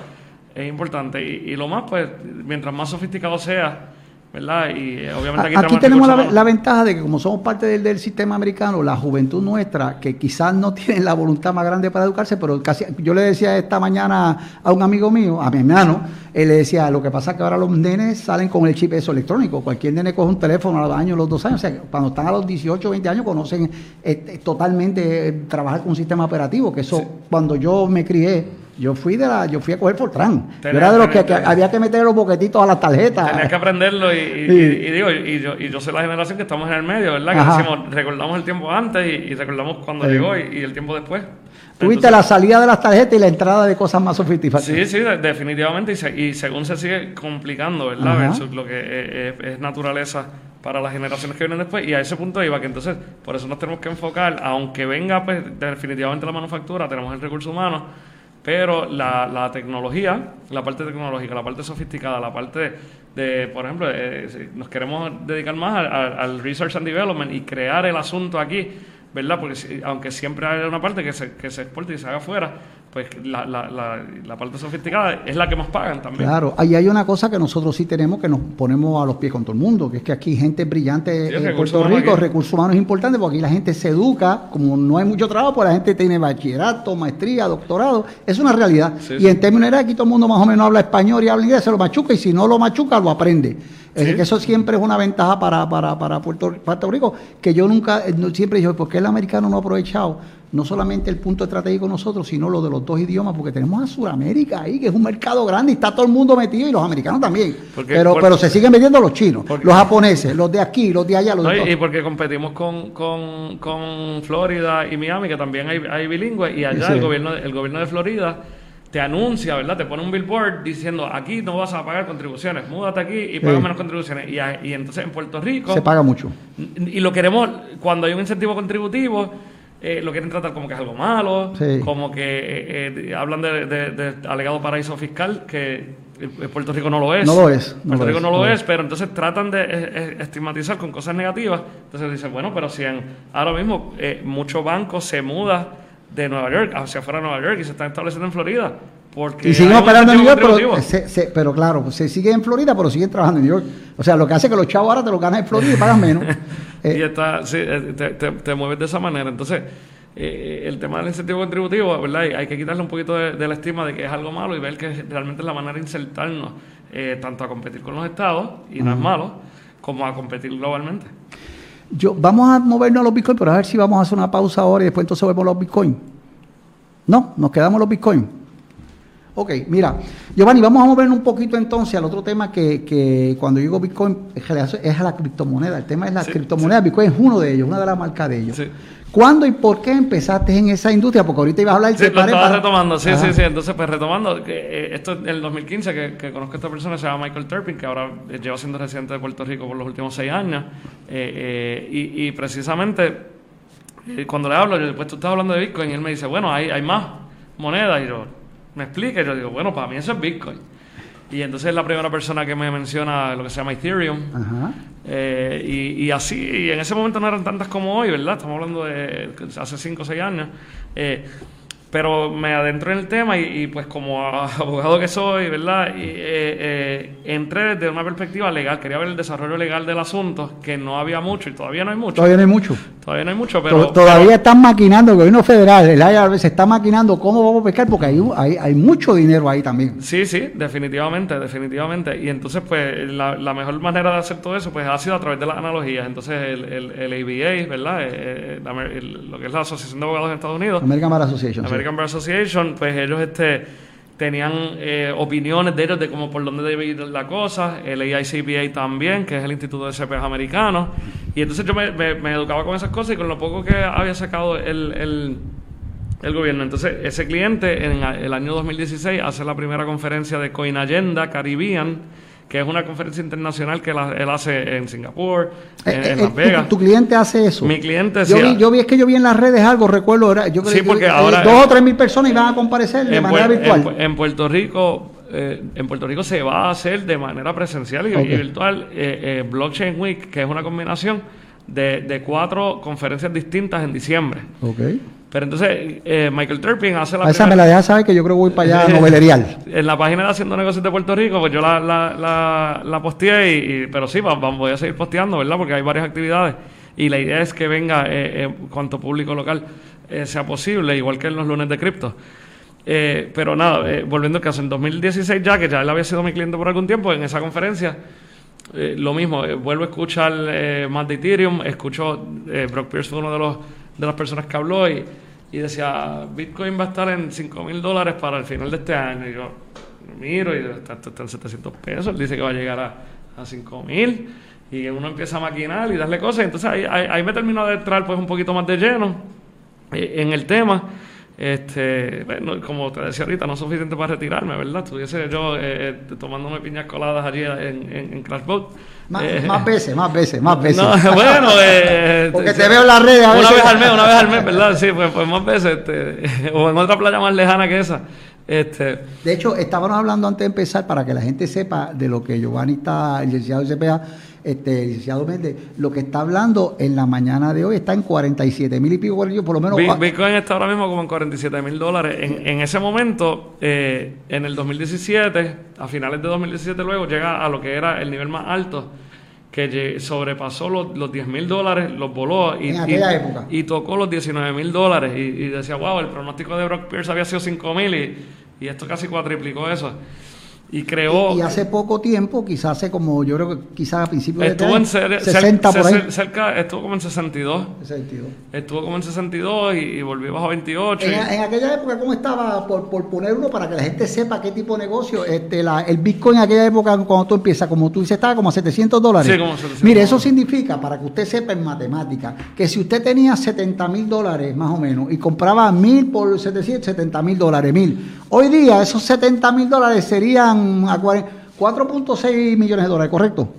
es importante. Y, lo más, pues, mientras más sofisticado sea, ¿verdad? Y eh, obviamente aquí, tenemos la, ventaja de que como somos parte del, sistema americano, la juventud nuestra, que quizás no [LAUGHS] tiene la voluntad más grande para educarse, pero casi, yo le decía esta mañana a un amigo mío, a mi hermano, él le decía, lo que pasa es que ahora los nenes salen con el chip eso electrónico, cualquier nene coge un teléfono a los años, los dos años, o sea, cuando están a los 18, 20 años conocen eh, totalmente eh, trabajar con un sistema operativo, que eso, cuando yo me crié, yo fui de la, yo fui a coger Fortran. yo era de los que, había que meter los boquetitos a las tarjetas. Tenías que aprenderlo y, y, digo, y yo, y yo soy la generación que estamos en el medio, ¿verdad? Que decimos, recordamos el tiempo antes y, recordamos cuando llegó y, el tiempo después. Tuviste la salida de las tarjetas y la entrada de cosas más sofisticadas. Sí, sí, definitivamente. Y, según se sigue complicando, ¿verdad? Versus lo que es, naturaleza para las generaciones que vienen después. Y a ese punto iba que entonces, por eso nos tenemos que enfocar, aunque venga pues definitivamente la manufactura, tenemos el recurso humano pero la, la, tecnología, la parte tecnológica, la parte sofisticada, la parte de, por ejemplo, eh, nos queremos dedicar más al research and development y crear el asunto aquí, ¿verdad? Porque aunque siempre hay una parte que se, que se exporte y se haga afuera, pues la, la, la, parte sofisticada es la que más pagan también. Claro, ahí hay una cosa que nosotros sí tenemos que nos ponemos a los pies con todo el mundo, que es que aquí gente brillante en Puerto Rico, recursos humanos importantes, porque aquí la gente se educa, como no hay mucho trabajo, pues la gente tiene bachillerato, maestría, doctorado, es una realidad. y en términos de aquí todo el mundo más o menos habla español y habla inglés, se lo machuca, y si no lo machuca, lo aprende. Es que eso siempre es una ventaja para, para, para Puerto, Puerto, Rico, que yo nunca, eh, siempre digo, ¿por qué el americano no ha aprovechado no solamente el punto estratégico nosotros, sino lo de los dos idiomas, porque tenemos a Sudamérica ahí, que es un mercado grande y está todo el mundo metido y los americanos también. pero, pero se siguen metiendo los chinos, los japoneses, los de aquí, los de allá. Los y porque competimos con, con, con, Florida y Miami, que también hay, hay bilingües, y allá el, gobierno, el gobierno de Florida te anuncia, ¿verdad? Te pone un billboard diciendo aquí no vas a pagar contribuciones, múdate aquí y paga menos contribuciones. Y, y, entonces en Puerto Rico... Se paga mucho. Y lo queremos, cuando hay un incentivo contributivo, eh, lo quieren tratar como que es algo malo, como que eh, eh, hablan de, alegado paraíso fiscal, que Puerto Rico no lo es. No lo es. Puerto Rico no lo es, pero entonces tratan de estigmatizar con cosas negativas. Entonces dicen, bueno, pero si en, ahora mismo muchos bancos se mudan de Nueva York hacia afuera de Nueva York y se están estableciendo en Florida. Porque y siguen operando en New York, pero, pero claro, se sigue en Florida, pero siguen trabajando en New York. O sea, lo que hace que los chavos ahora te lo ganan en Florida y pagan menos. [LAUGHS] y está, sí, eh, te, te, mueves de esa manera. Entonces, eh, el tema del incentivo contributivo, ¿verdad? Hay que quitarle un poquito de, la estima de que es algo malo y ver que realmente es la manera de insertarnos eh, tanto a competir con los estados, y no es malo, como a competir globalmente. Yo, vamos a movernos a los bitcoins, pero a ver si vamos a hacer una pausa ahora y después entonces vemos los bitcoins. No, nos quedamos los bitcoins. Ok, mira, Giovanni, vamos a mover un poquito entonces al otro tema que, que cuando digo Bitcoin es a la criptomoneda. El tema es la criptomoneda. Bitcoin es uno de ellos, una de las marcas de ellos. Sí. ¿Cuándo y por qué empezaste en esa industria? Porque ahorita ibas a hablar de... Sí, lo estaba retomando, sí, sí, sí. Entonces, pues retomando, que, eh, esto en el 2015, que, conozco a esta persona, se llama Michael Turpin, que ahora lleva siendo residente de Puerto Rico por los últimos seis años. Eh, eh, y, precisamente, cuando le hablo, yo, pues tú estás hablando de Bitcoin, y él me dice, bueno, hay, hay más monedas. Y yo, me explica, yo digo, bueno, para mí eso es Bitcoin. Y entonces es la primera persona que me menciona lo que se llama Ethereum. Eh, y, y, así, y en ese momento no eran tantas como hoy, ¿verdad? Estamos hablando de hace 5 o 6 años. Eh, pero me adentro en el tema y, pues como [LAUGHS] abogado que soy, ¿verdad? Y, eh, eh, entré desde una perspectiva legal, quería ver el desarrollo legal del asunto, que no había mucho y todavía no hay mucho. Todavía no hay mucho. Todavía no hay mucho, pero... Todavía están maquinando, el gobierno federal, el IRS está maquinando cómo vamos a pescar, porque hay, hay, hay, mucho dinero ahí también. Sí, sí, definitivamente, definitivamente. Y entonces pues la, la, mejor manera de hacer todo eso pues ha sido a través de las analogías. Entonces el, el, el ABA, ¿verdad? Eh, lo que es la Asociación de Abogados de Estados Unidos. American Bar Association. American Bar Association, pues ellos este, tenían eh, opiniones de ellos de cómo por dónde debe ir la cosa, el AICPA también, que es el Instituto de CPAs americano, y entonces yo me, me, educaba con esas cosas y con lo poco que había sacado el, el, el gobierno. Entonces, ese cliente en el año 2016 hace la primera conferencia de Coin Agenda Caribbean, que es una conferencia internacional que él hace en Singapur, en, eh, eh, Las Vegas. Tu, cliente hace eso? Mi cliente yo vi, yo vi, es que yo vi en las redes algo, recuerdo, yo sí, porque ahora, dos o tres mil personas iban a comparecer de manera virtual. En, Puerto Rico, eh, en Puerto Rico se va a hacer de manera presencial y, virtual Blockchain Week, que es una combinación de, de cuatro conferencias distintas en diciembre. Okay. Pero entonces eh, Michael Turpin hace la... esa me la deja saber que yo creo que voy para allá a novelerial. [LAUGHS] en la página de Haciendo Negocios de Puerto Rico, pues yo la, la, la, posteé, y, pero sí, vamos, voy a seguir posteando, ¿verdad? Porque hay varias actividades y la idea es que venga eh, eh cuanto público local eh, sea posible, igual que en los lunes de cripto. pero nada, volviendo al caso, en 2016 ya, que ya él había sido mi cliente por algún tiempo, en esa conferencia... lo mismo, vuelvo a escuchar más de Ethereum, escucho, Brock Pierce fue uno de los de las personas que habló y, y decía, Bitcoin va a estar en 5 mil dólares para el final de este año. Y yo miro y está, está en 700 pesos, dice que va a llegar a, a 5 mil y uno empieza a maquinar y darle cosas. Entonces ahí, ahí, me terminó de entrar pues un poquito más de lleno eh, en el tema. Este, bueno, como te decía ahorita, no es suficiente para retirarme, ¿verdad? Estuviese yo eh, eh tomándome piñas coladas allí en, en, en Crashboat. Más, eh, más, veces, más veces, más veces. No, [LAUGHS] bueno, eh, [LAUGHS] porque te veo en las redes. A una vez al mes, una vez al mes, [LAUGHS] ¿verdad? Sí, pues, pues más veces. Este, o en otra playa más lejana que esa. Este. De hecho, estábamos hablando antes de empezar para que la gente sepa de lo que Giovanni está, el licenciado de CPA este, licenciado Méndez, lo que está hablando en la mañana de hoy está en 47 mil y pico por lo menos. Bitcoin está ahora mismo como en 47 mil dólares. En, ese momento, eh, en el 2017, a finales de 2017 luego, llega a lo que era el nivel más alto que sobrepasó los, los 10 mil dólares, los voló y, y, tocó los 19 mil dólares y, decía, wow, el pronóstico de Brock Pierce había sido 5 mil y, y esto casi cuatriplicó eso y creó y, hace poco tiempo quizás hace como yo creo que quizás a principios de estuvo este en 60 por ahí. cerca estuvo como en 62 62 estuvo como en 62 y, y volvió bajo 28 en, en, aquella época cómo estaba por, por poner uno para que la gente sepa qué tipo de negocio este la, el Bitcoin en aquella época cuando tú empiezas como tú dices estaba como a 700 dólares. Sí, como 700 mire eso significa para que usted sepa en matemática que si usted tenía 70 mil dólares más o menos y compraba mil por 770 mil dólares mil hoy día esos 70 mil dólares serían a 4.6 millones de dólares, ¿correcto?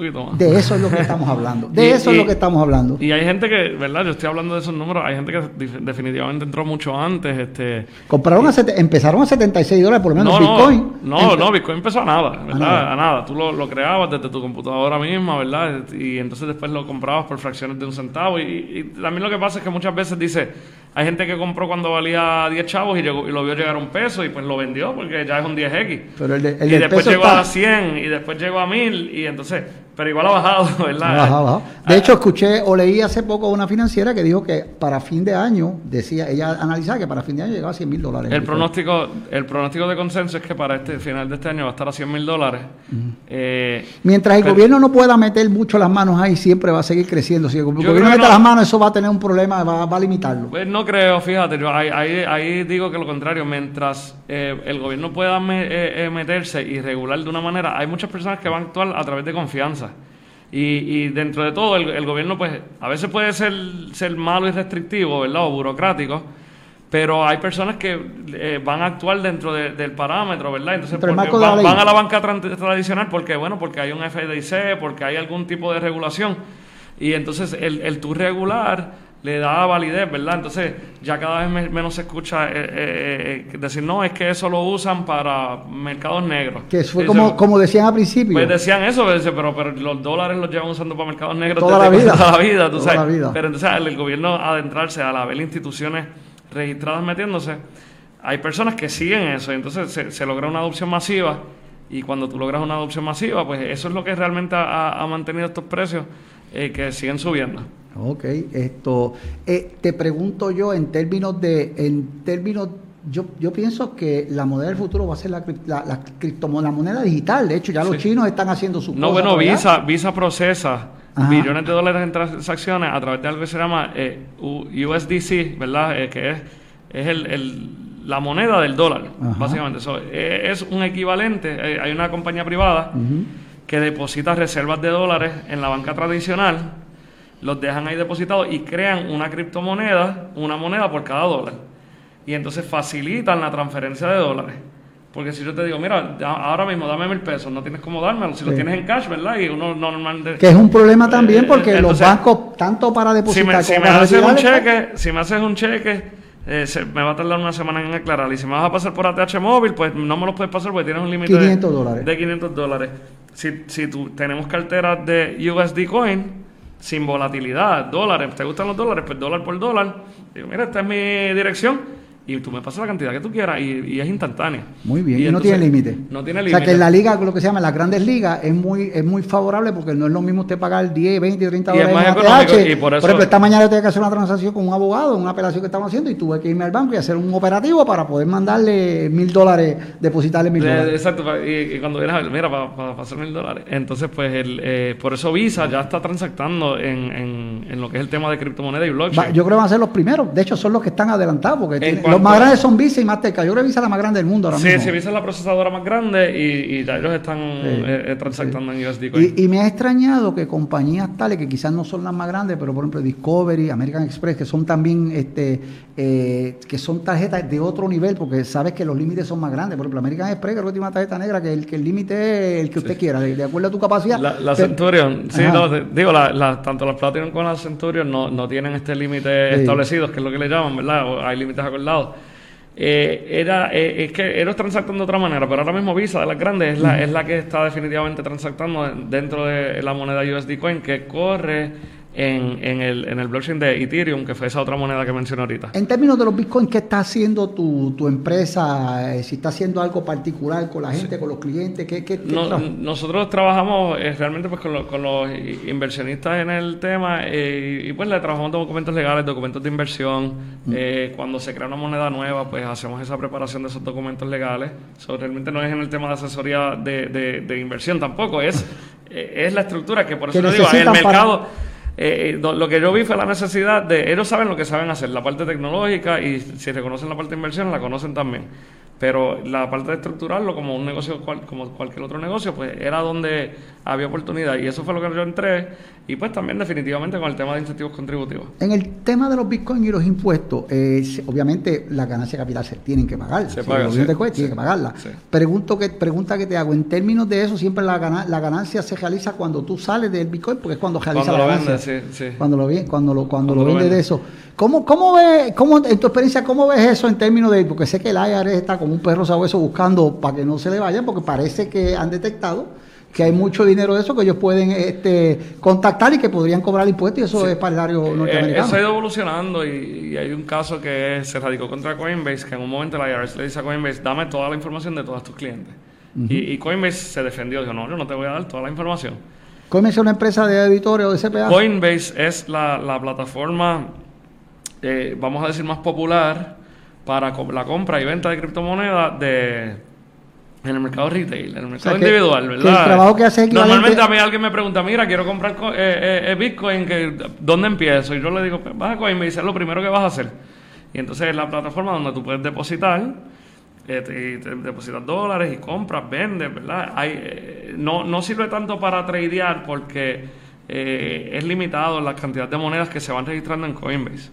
De eso es lo que estamos hablando. De [LAUGHS] eso es lo que estamos hablando. Y hay gente que, ¿verdad? Yo estoy hablando de esos números. Hay gente que definitivamente entró mucho antes. Este, Compraron a empezaron a 76 dólares por lo menos Bitcoin. No, no, Bitcoin empezó a nada, ¿verdad? A nada. Tú lo, creabas desde tu computadora misma, ¿verdad? Y entonces después lo comprabas por fracciones de un centavo. Y, y también lo que pasa es que muchas veces dice hay gente que compró cuando valía 10 chavos y, llegó, y lo vio llegar a un peso y pues lo vendió porque ya es un 10X. Pero el y después llegó a 100 y después llegó a 1000 y entonces pero igual ha bajado, [LAUGHS] ¿verdad? Ha bajado, ha bajado. De hecho, escuché o leí hace poco una financiera que dijo que para fin de año, decía, ella analizaba que para fin de año llegaba a 100 mil dólares. El pronóstico, el pronóstico de consenso es que para este final de este año va a estar a 100 mil dólares. Eh, Mientras el pero- gobierno no pueda meter mucho las manos ahí, siempre va a seguir creciendo. Si el gobierno mete no. las manos, eso va a tener un problema, va, va a limitarlo. Pues no creo, fíjate, yo ahí, ahí, ahí digo que lo contrario, mientras eh, el gobierno pueda me- eh, eh, meterse y regular de una manera, hay muchas personas que van a actuar a través de confianza. Y, y dentro de todo, el, el gobierno, pues, a veces puede ser, ser malo y restrictivo, ¿verdad? O burocrático, pero hay personas que eh, van a actuar dentro de- del parámetro, ¿verdad? Entonces, porque van, van a la banca tran- tradicional porque, bueno, porque hay un FDIC, porque hay algún tipo de regulación. Y entonces el, el tú regular le da validez, ¿verdad? Entonces ya cada vez me- menos se escucha eh, eh, eh, decir, no, es que eso lo usan para mercados negros. Que fue como, como decían al principio. Pues decían eso, pero, dice, pero, pero los dólares los llevan usando para mercados negros Toda desde la vida. [LAUGHS] toda la vida, tú Toda sabes. la vida. Pero entonces el gobierno adentrarse al haber instituciones registradas metiéndose, hay personas que siguen eso, y entonces se, se logra una adopción masiva, y cuando tú logras una adopción masiva, pues eso es lo que realmente ha, ha mantenido estos precios eh, que siguen subiendo. Ok, esto, eh, te pregunto yo en términos de, en términos, yo, yo pienso que la moneda del futuro va a ser la, la, la criptomo- la moneda digital. De hecho, ya los Sí. chinos están haciendo su No, cosa bueno. Visa, Visa procesa billones de dólares en transacciones a través de algo que se llama eh, USDC, ¿verdad? Eh, que es, es el, el- la moneda del dólar, Ajá. básicamente. So, eh, es un equivalente. eh, hay una compañía privada que deposita reservas de dólares en la banca tradicional, los dejan ahí depositados y crean una criptomoneda, una moneda por cada dólar. Y entonces facilitan la transferencia de dólares. Porque si yo te digo, mira, ahora mismo dame mil pesos, no tienes cómo dármelo. Si lo Sí. tienes en cash, ¿verdad? Y uno normalmente... Que es un problema también Eh, porque los entonces, bancos, tanto para si depositar si me haces un cheque, si me haces un cheque, eh, se- me va a tardar una semana en aclarar. Y si me vas a pasar por ATH móvil, pues no me lo puedes pasar porque tienes un límite de- 500 dólares. de 500 dólares. Si, si tú, tenemos carteras de USD Coin sin volatilidad, dólares, ¿te gustan los dólares? Pues dólar por dólar. Digo, mira, esta es mi dirección. Y tú me pasas la cantidad que tú quieras y, y es instantánea. Muy bien, y, no entonces, tiene límite. No tiene O límite. sea que en la liga, lo que se llama las grandes ligas, es muy es muy favorable porque no es lo mismo usted pagar 10, 20, 30 Y es dólares más económico, y por eso- ejemplo, esta mañana yo tenía que hacer una transacción con un abogado, una apelación que estamos haciendo, y tuve que irme al banco y hacer un operativo para poder mandarle mil dólares, depositarle mil De- dólares. Exacto, y, cuando vienes a ver, mira, para hacer mil dólares. Entonces, pues, el, eh, por eso Visa ya está transactando en, en, en lo que es el tema de criptomoneda y blockchain. Yo creo que van a ser los primeros. De hecho, son los que están adelantados porque tienen- los más grandes son Visa y Mastercard. Yo creo que Visa es la más grande del mundo ahora sí, mismo. sí, Visa es la procesadora más grande y, y ya ellos están eh, eh, transactando en USD Coin. Y, y me ha extrañado que compañías tales que quizás no son las más grandes, pero por ejemplo Discovery, American Express, que son también este eh, que son tarjetas de otro nivel, porque sabes que los límites son más grandes. Por ejemplo, American Express creo que tiene una tarjeta negra que el que el límite es el que usted quiera, de, de acuerdo a tu capacidad. La, la Pero- Centurion, sí, no, digo, la, la- tanto las Platinum como las Centurion no, no tienen este límite Sí. establecido, que es lo que le llaman, ¿verdad? O hay límites acordados. Eh, era, eh, es que ellos transactan de otra manera, pero ahora mismo Visa de las grandes es la, es la que está definitivamente transactando dentro de la moneda USD Coin que corre en, en, el, en el blockchain de Ethereum, que fue esa otra moneda que mencioné ahorita. En términos de los bitcoins, ¿qué está haciendo tu, tu empresa? Eh, si está haciendo algo particular con la gente, con los clientes, ¿qué, qué, qué No- tra- nosotros trabajamos eh, realmente pues con, lo- con los inversionistas en el tema eh, y pues le trabajamos documentos legales, documentos de inversión. Eh, cuando se crea una moneda nueva, pues hacemos esa preparación de esos documentos legales. So, realmente no es en el tema de asesoría de, de- de inversión tampoco, es, [LAUGHS] es la estructura que por eso Que digo, el para- mercado... eh, do- lo que yo vi fue la necesidad de, ellos saben lo que saben hacer, la parte tecnológica y si reconocen la parte de inversión, la conocen también. Pero la parte de estructurarlo como un negocio, cual- como cualquier otro negocio, pues era donde había oportunidad. Y eso fue lo que yo entré. Y pues también definitivamente con el tema de incentivos contributivos. En el tema de los bitcoins y los impuestos, eh, obviamente las ganancias capital se tienen que pagar. Se Si paga, sí, te cuesta, tiene sí, que pagarla. sí. Pregunto que, pregunta que te hago, en términos de eso, siempre la, gana- la ganancia se realiza cuando tú sales del bitcoin, porque es cuando realiza Cuando la lo ganancia. Cuando lo, cuando lo, cuando Cuando lo vendes de eso. ¿Cómo, cómo ves, cómo, en tu experiencia, cómo ves eso en términos de, porque sé que el IRS está como un perro sabueso buscando para que no se le vaya, porque parece que han detectado que hay mucho dinero de eso que ellos pueden este, contactar y que podrían cobrar impuestos y eso es para el área Eh, norteamericano. eso ha ido evolucionando y, y hay un caso que se radicó contra Coinbase, que en un momento la IRS le dice a Coinbase, dame toda la información de todos tus clientes. y, y Coinbase se defendió, dijo, no, yo no te voy a dar toda la información. Coinbase es una empresa de editores o de CPA. Coinbase es la, la plataforma, eh, vamos a decir, más popular para la compra y venta de criptomonedas de en el mercado retail, en el mercado individual, que el ¿verdad? trabajo que hace es equivalente- Normalmente a mí alguien me pregunta, mira, quiero comprar co- eh, eh, eh, Bitcoin, que, ¿dónde empiezo? Y yo le digo, pues, vas a Coinbase, es lo primero que vas a hacer. Y entonces es la plataforma donde tú puedes depositar, eh, te- y te depositas dólares y compras, vendes, ¿verdad? Hay, no, no sirve tanto para tradear porque es limitado la cantidad de monedas que se van registrando en Coinbase.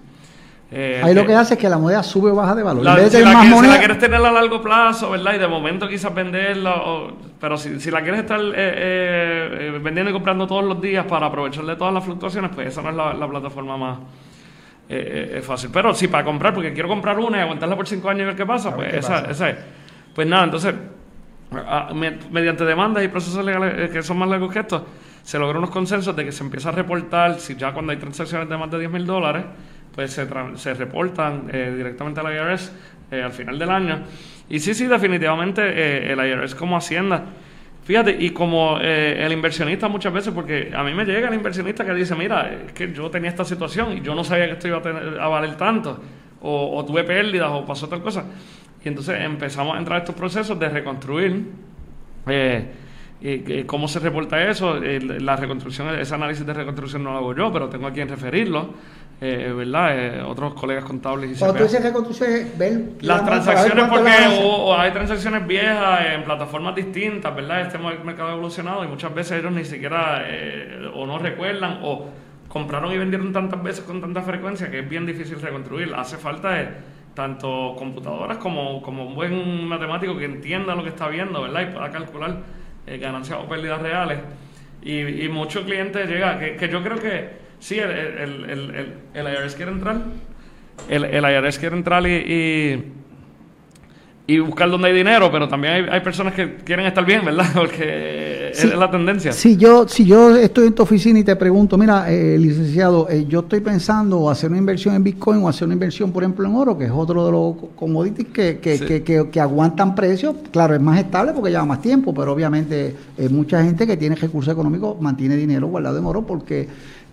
Eh, Ahí lo que- que hace es que la moneda sube o baja de valor. la- en vez de si, la más quieres, si la moneda, quieres tener a largo plazo, ¿verdad? Y de momento quizás venderla, o- pero si, si la quieres estar eh, eh, eh, vendiendo y comprando todos los días para aprovechar de todas las fluctuaciones, pues esa no es la, la plataforma más eh, eh, fácil. Pero sí, para comprar, porque quiero comprar una y aguantarla por cinco años y ver qué pasa, pues qué esa, pasa. esa es. Pues nada, entonces, a- mediante demandas y procesos legales eh, que son más largos que estos, se logran unos consensos de que se empieza a reportar, si ya cuando hay transacciones de más de 10 mil dólares, pues se, se reportan eh, directamente al IRS eh, al final del año. Y sí, sí, definitivamente eh, el IRS como Hacienda. Fíjate, y como eh, el inversionista muchas veces, porque a mí me llega el inversionista que dice, mira, es que yo tenía esta situación y yo no sabía que esto iba a, valer tanto, o, o tuve pérdidas, o pasó tal cosa. Y entonces empezamos a entrar a estos procesos de reconstruir eh, cómo se reporta eso. El- la reconstrucción, ese análisis de reconstrucción no lo hago yo, pero tengo a quien referirlo, eh, ¿verdad? Eh, otros colegas contables y cuando tú CPA. dices reconstrucción, es ver Las la- transacciones, porque hacer. o- o hay transacciones viejas en plataformas distintas, ¿verdad? Este mercado ha evolucionado y muchas veces ellos ni siquiera eh, o no recuerdan o compraron y vendieron tantas veces con tanta frecuencia que es bien difícil reconstruir. Hace falta eh, tanto computadoras como, como un buen matemático que entienda lo que está viendo, ¿verdad? Y pueda calcular eh, ganancias o pérdidas reales. Y, y muchos clientes llegan, que, que yo creo que sí, el, el, el, el, IRS quiere entrar, el, el IRS quiere entrar y, y, y buscar donde hay dinero, pero también hay, hay personas que quieren estar bien, ¿verdad? [LAUGHS] Porque Sí. es la tendencia. Si yo, si yo estoy en tu oficina y te pregunto, mira, eh, licenciado, eh, yo estoy pensando hacer una inversión en Bitcoin o hacer una inversión, por ejemplo, en oro, que es otro de los commodities que, que, Sí. que, que- que aguantan precios. Claro, es más estable porque lleva más tiempo, pero obviamente eh, mucha gente que tiene recursos económicos mantiene dinero guardado en oro porque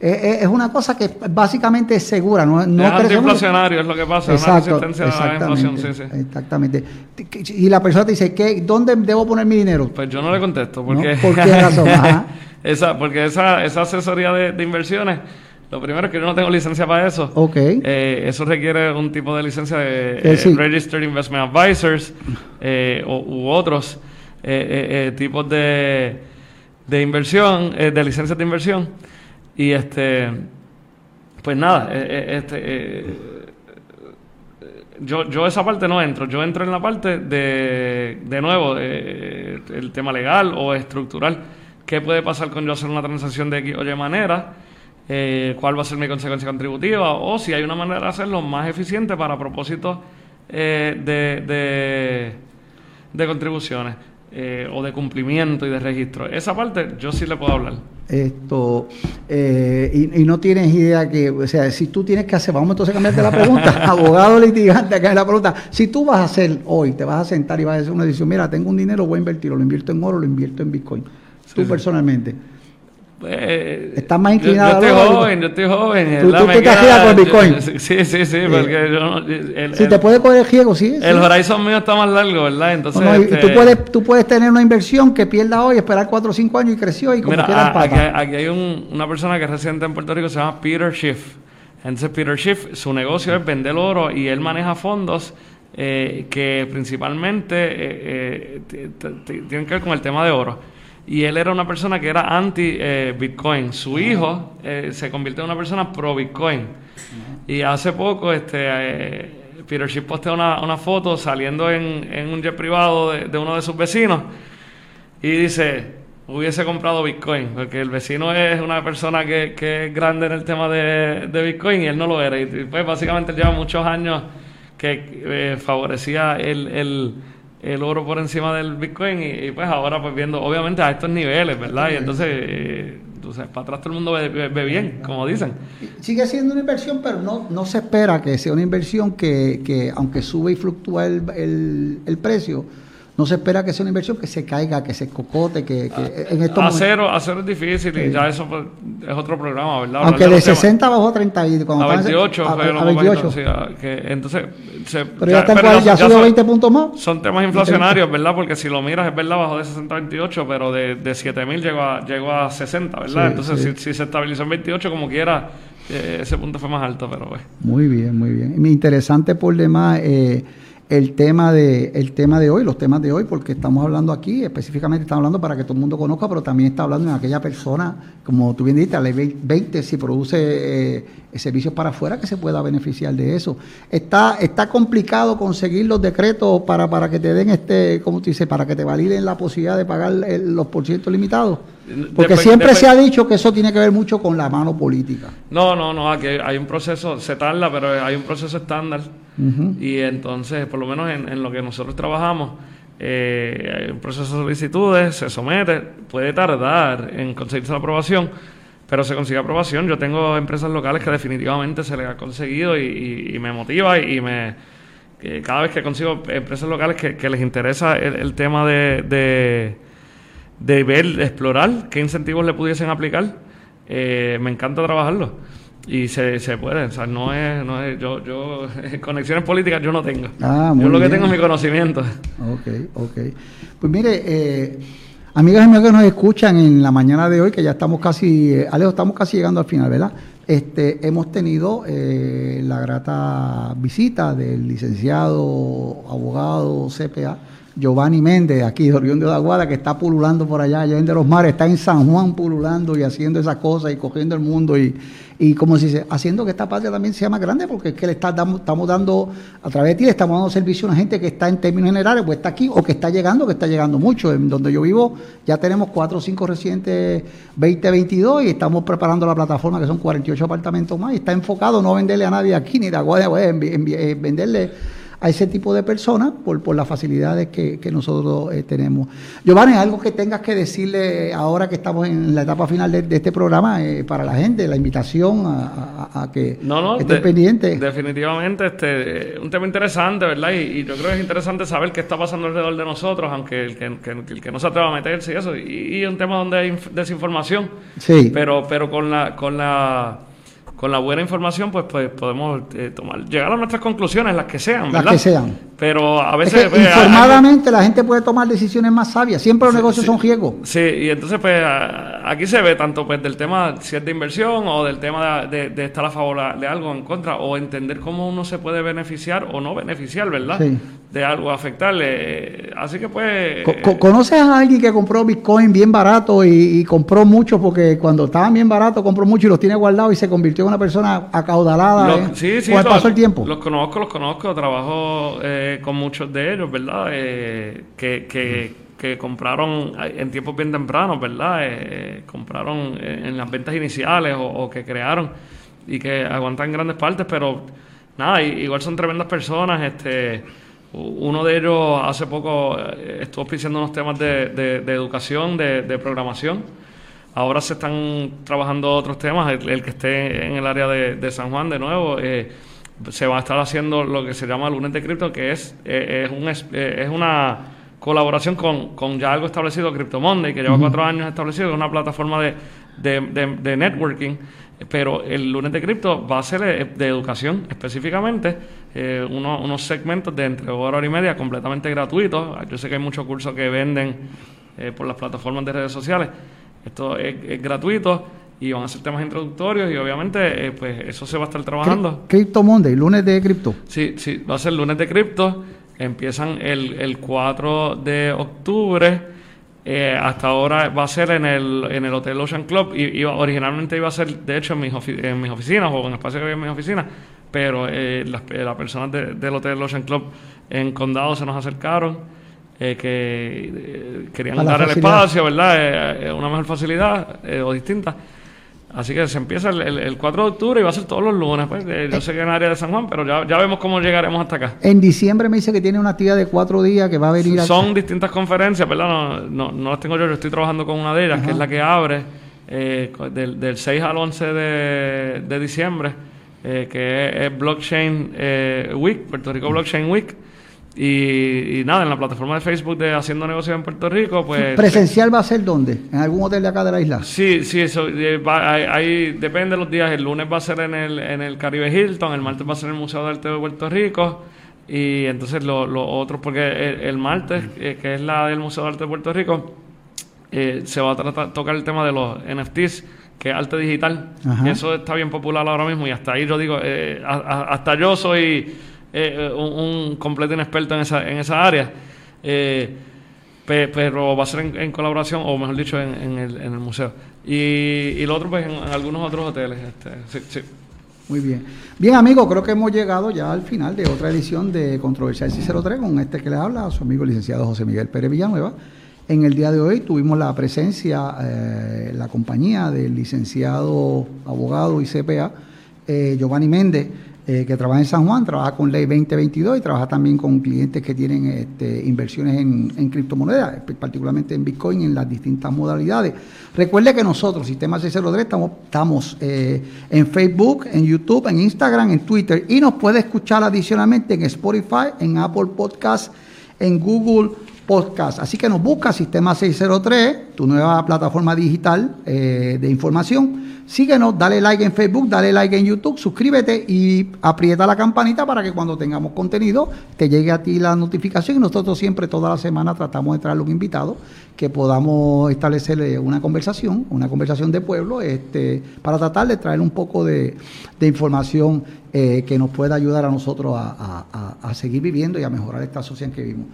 es, una cosa que básicamente es segura. No, no es antiinflacionario, es lo que pasa, es una Exacto, resistencia a la inflación, sí, sí. exactamente. Y la persona te dice, ¿qué, ¿dónde debo poner mi dinero? Pues yo no le contesto, porque... ¿No? ¿Por qué razón? [LAUGHS] Ajá. esa, porque esa, esa asesoría de, de inversiones, lo primero es que yo no tengo licencia para eso. Ok. Eh, eso requiere un tipo de licencia de Eh, eh, sí. Registered Investment Advisors eh, o- u otros eh, tipos de, de inversión, eh, de licencias de inversión. Y este, pues nada, eh, eh, este, eh, yo, yo esa parte no entro, yo entro en la parte de, de nuevo, eh, el tema legal o estructural. ¿Qué puede pasar con yo hacer una transacción de X o Y manera? Eh, ¿Cuál va a ser mi consecuencia contributiva? O si hay una manera de hacerlo más eficiente para propósitos eh, de, de, de contribuciones eh, o de cumplimiento y de registro. Esa parte yo sí le puedo hablar. Esto, eh, y, y no tienes idea que, o sea, si tú tienes que hacer, vamos entonces a cambiarte la pregunta, [LAUGHS] abogado litigante, acá es la pregunta, si tú vas a hacer hoy, te vas a sentar y vas a hacer una decisión, mira, tengo un dinero, voy a invertirlo, lo invierto en oro, lo invierto en Bitcoin, tú sí. personalmente, Eh, Estás más yo- inclinado Yo, a estoy joven, yo estoy joven. Tú- tú- tú te queda- con yo- Bitcoin. [LAUGHS] Sí, sí, sí, porque yo no- el, si el- te puede coger ciego, sí. el sí. horizon mío está más largo, ¿verdad? Entonces, no, este, tú, puedes, tú puedes tener una inversión que pierda hoy, esperar 4 o 5 años y creció y como Mira, quiera a- aquí, aquí hay un- una persona que es residente en Puerto Rico, se llama Peter Schiff. Entonces, Peter Schiff, su negocio es vender oro y él maneja fondos eh, que principalmente eh, eh, tienen que ver con el tema de oro. Y él era una persona que era anti-Bitcoin. Su hijo eh, se convirtió en una persona pro-Bitcoin. Y hace poco, este, eh, Peter Schiff posteó una, una foto saliendo en, en un jet privado de, de uno de sus vecinos y dice, hubiese comprado Bitcoin, porque el vecino es una persona que, que es grande en el tema de, de Bitcoin y él no lo era. Y pues básicamente lleva muchos años que eh, favorecía el, el, el oro por encima del Bitcoin y, y, pues ahora pues viendo, obviamente a estos niveles, ¿verdad? Y entonces, eh, entonces para atrás todo el mundo ve, ve- ve bien, como dicen. Sigue siendo una inversión, pero no, no se espera que sea una inversión que, que aunque sube y fluctúa el, el- el precio, no se espera que sea una inversión que se caiga, que se cocote, que, que en estos acero, acero es difícil y ya eso es otro programa, ¿verdad? Aunque de 60 bajó a 30 y cuando a 28, a, 28. que, entonces pero ya, está ya, subió 20 puntos más. Son temas inflacionarios, ¿verdad? Porque si lo miras es verdad bajó de 60 a 28, pero de, de 7 mil llegó a, llegó a 60, ¿verdad? entonces si, si, se estabilizó en 28 como quiera eh, ese punto fue más alto, pero pues. Muy bien, muy bien. Interesante por demás eh, el tema de el tema de hoy, los temas de hoy, porque estamos hablando aquí, específicamente estamos hablando para que todo el mundo conozca, pero también está hablando en aquella persona, como tú bien dijiste, la ley 20, si produce eh, servicios para afuera, que se pueda beneficiar de eso. Está, está complicado conseguir los decretos para, para que te den este, como tú dices, para que te validen la posibilidad de pagar los porcientos limitados. Porque siempre se ha dicho que eso tiene que ver mucho con la mano política. No, no, no, aquí hay un proceso, se tarda, pero hay un proceso estándar. Y entonces, por lo menos en, lo que nosotros trabajamos, eh, hay un proceso de solicitudes, se somete, puede tardar en conseguirse la aprobación, pero se consigue aprobación. Yo tengo empresas locales que definitivamente se les ha conseguido y, me motiva y, me cada vez que consigo empresas locales que, les interesa el, tema de de ver, explorar qué incentivos le pudiesen aplicar, eh, me encanta trabajarlo. Y se, se puede, o sea, no es, no es yo, yo, [LAUGHS] conexiones políticas yo no tengo. Ah, yo lo que tengo es mi conocimiento. Ok, ok. Pues mire, eh, amigas y amigos que nos escuchan en la mañana de hoy, que ya estamos casi, eh, Alejo, estamos casi llegando al final, ¿verdad? Este, hemos tenido eh, la grata visita del licenciado, abogado, CPA, Giovanni Méndez, aquí de Orión de Aguada, que está pululando por allá, allá en de los mares, está en San Juan pululando y haciendo esas cosas y cogiendo el mundo y, y como se, haciendo que esta patria también sea más grande, porque es que le está, estamos dando, a través de ti, le estamos dando servicio a una gente que está en términos generales, pues está aquí, o que está llegando, que está llegando mucho. En donde yo vivo ya tenemos cuatro o cinco residentes 2022 y estamos preparando la plataforma que son 48 apartamentos más y está enfocado no venderle a nadie aquí ni de Aguada, pues, venderle a ese tipo de personas por, por las facilidades que, nosotros eh, tenemos. Giovanni, algo que tengas que decirle ahora que estamos en la etapa final de, este programa eh, para la gente, la invitación a, que no, no, estén pendientes. Definitivamente, este, un tema interesante, ¿verdad? Y, yo creo que es interesante saber qué está pasando alrededor de nosotros, aunque el que, el que no se atreva a meterse y eso. Y, y un tema donde hay desinformación. Sí. Pero, pero con la, con la con la buena información, pues, pues podemos eh, tomar, llegar a nuestras conclusiones, las que sean, ¿verdad? Las que sean. Pero a veces... Pues, informadamente la gente puede tomar decisiones más sabias. Siempre los negocios son riesgos. Sí, y entonces pues aquí se ve tanto pues del tema si es de inversión o del tema de, estar a favor de algo en contra o entender cómo uno se puede beneficiar o no beneficiar, ¿verdad? De algo, afectarle. Así que pues... ¿Conoces a alguien que compró Bitcoin bien barato y, compró mucho porque cuando estaban bien baratos compró mucho y los tiene guardados y se convirtió en una persona acaudalada eh, sí, sí, con el paso del tiempo? Los conozco, los conozco, trabajo... Eh, con muchos de ellos, ¿verdad? Eh, que, que, compraron en tiempos bien tempranos, ¿verdad? Eh, compraron en las ventas iniciales o, que crearon y que aguantan grandes partes, pero nada, igual son tremendas personas. Este, uno de ellos hace poco eh, estuvo auspiciando unos temas de, de, educación, de, programación. Ahora se están trabajando otros temas, el, que esté en el área de, San Juan de nuevo. Eh, se va a estar haciendo lo que se llama Lunes de Cripto, que es, eh, es, un, eh, es una colaboración con, con, ya algo establecido, Monday, que lleva cuatro años establecido, es una plataforma de, de, networking, pero el lunes de cripto va a ser eh, de, educación específicamente, unos segmentos de entre hora, hora y media completamente gratuitos. Yo sé que hay muchos cursos que venden por las plataformas de redes sociales. Esto es gratuito y van a ser temas introductorios y obviamente eh, pues eso se va a estar trabajando. Crypto Monday, lunes de cripto. Sí, sí, va a ser lunes de cripto. Empiezan el, el 4 de octubre. Eh, hasta ahora va a ser en el, en el Hotel Ocean Club. Y, originalmente iba a ser, de hecho, en mis, en mis oficinas o en el espacio que había en mis oficinas. Pero eh, las, personas del Hotel Ocean Club en Condado se nos acercaron. que querían dar el espacio, ¿verdad? una mejor facilidad o distinta. Así que se empieza el, 4 de octubre y va a ser todos los lunes. Pues. Eh, yo sé que en el área de San Juan, pero ya, ya vemos cómo llegaremos hasta acá. En diciembre me dice que tiene una actividad de cuatro días que va a venir Son distintas conferencias, ¿verdad? No, no, las tengo yo, yo estoy trabajando con una de ellas, que es la que abre eh, del, del, 6 al 11 de, de diciembre, eh, que es, Blockchain Week, Puerto Rico Blockchain Week. Y, nada, en la plataforma de Facebook de Haciendo Negocios en Puerto Rico, pues... ¿Presencial va a ser dónde? ¿En algún hotel de acá de la isla? Sí, sí, eso eh, ahí depende de los días. El lunes va a ser en el, en el Caribe Hilton, el martes va a ser en el Museo de Arte de Puerto Rico. Y entonces los lo otros, porque el, martes, eh, que es la del Museo de Arte de Puerto Rico, eh, se va a tratar, tocar el tema de los NFTs, que es arte digital. Eso está bien popular ahora mismo y hasta ahí yo digo, hasta yo soy eh, un, completo inexperto en esa, en esa área. Eh, pero va a ser en, colaboración, o mejor dicho, en, el, en el, museo. Y, y, lo otro, pues, en, algunos otros hoteles. Este, Muy bien. Bien, amigos, creo que hemos llegado ya al final de otra edición de Controversial 603 con este que le habla, su amigo licenciado José Miguel Pérez Villanueva. En el día de hoy tuvimos la presencia, eh, la compañía del licenciado abogado y CPA, Giovanni Méndez, eh, que trabaja en San Juan, trabaja con Ley 2022 y trabaja también con clientes que tienen este, inversiones en, criptomonedas, particularmente en Bitcoin en las distintas modalidades. Recuerde que nosotros, Sistema 603, estamos, estamos eh, en Facebook, en YouTube, en Instagram, en Twitter y nos puede escuchar adicionalmente en Spotify, en Apple Podcasts, en Google Podcast. Así que nos busca Sistema 603, tu nueva plataforma digital eh, de información Síguenos, dale like en Facebook, dale like en YouTube, suscríbete y aprieta la campanita para que cuando tengamos contenido te llegue a ti la notificación. Nosotros siempre, toda la semana, tratamos de traer un invitado que podamos establecer una conversación, una conversación de pueblo, este, para tratar de traer un poco de, información eh, que nos pueda ayudar a nosotros a, seguir viviendo y a mejorar esta sociedad en que vivimos.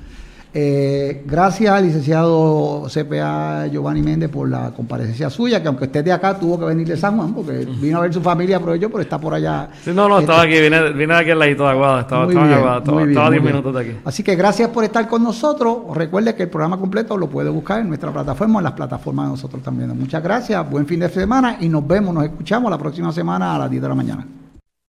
Eh, gracias al licenciado CPA Giovanni Méndez por la comparecencia suya, que aunque esté de acá tuvo que venir de San Juan, porque vino a ver su familia, yo, pero está por allá. Sí, no, no, estaba aquí, vine, vine de aquí al ladito de Aguada, estaba, estaba en Aguada, estaba 10 minutos de aquí. Así que gracias por estar con nosotros. Recuerde que el programa completo lo puede buscar en nuestra plataforma, en las plataformas de nosotros también. Muchas gracias, buen fin de semana y nos vemos, nos escuchamos la próxima semana a las 10 de la mañana.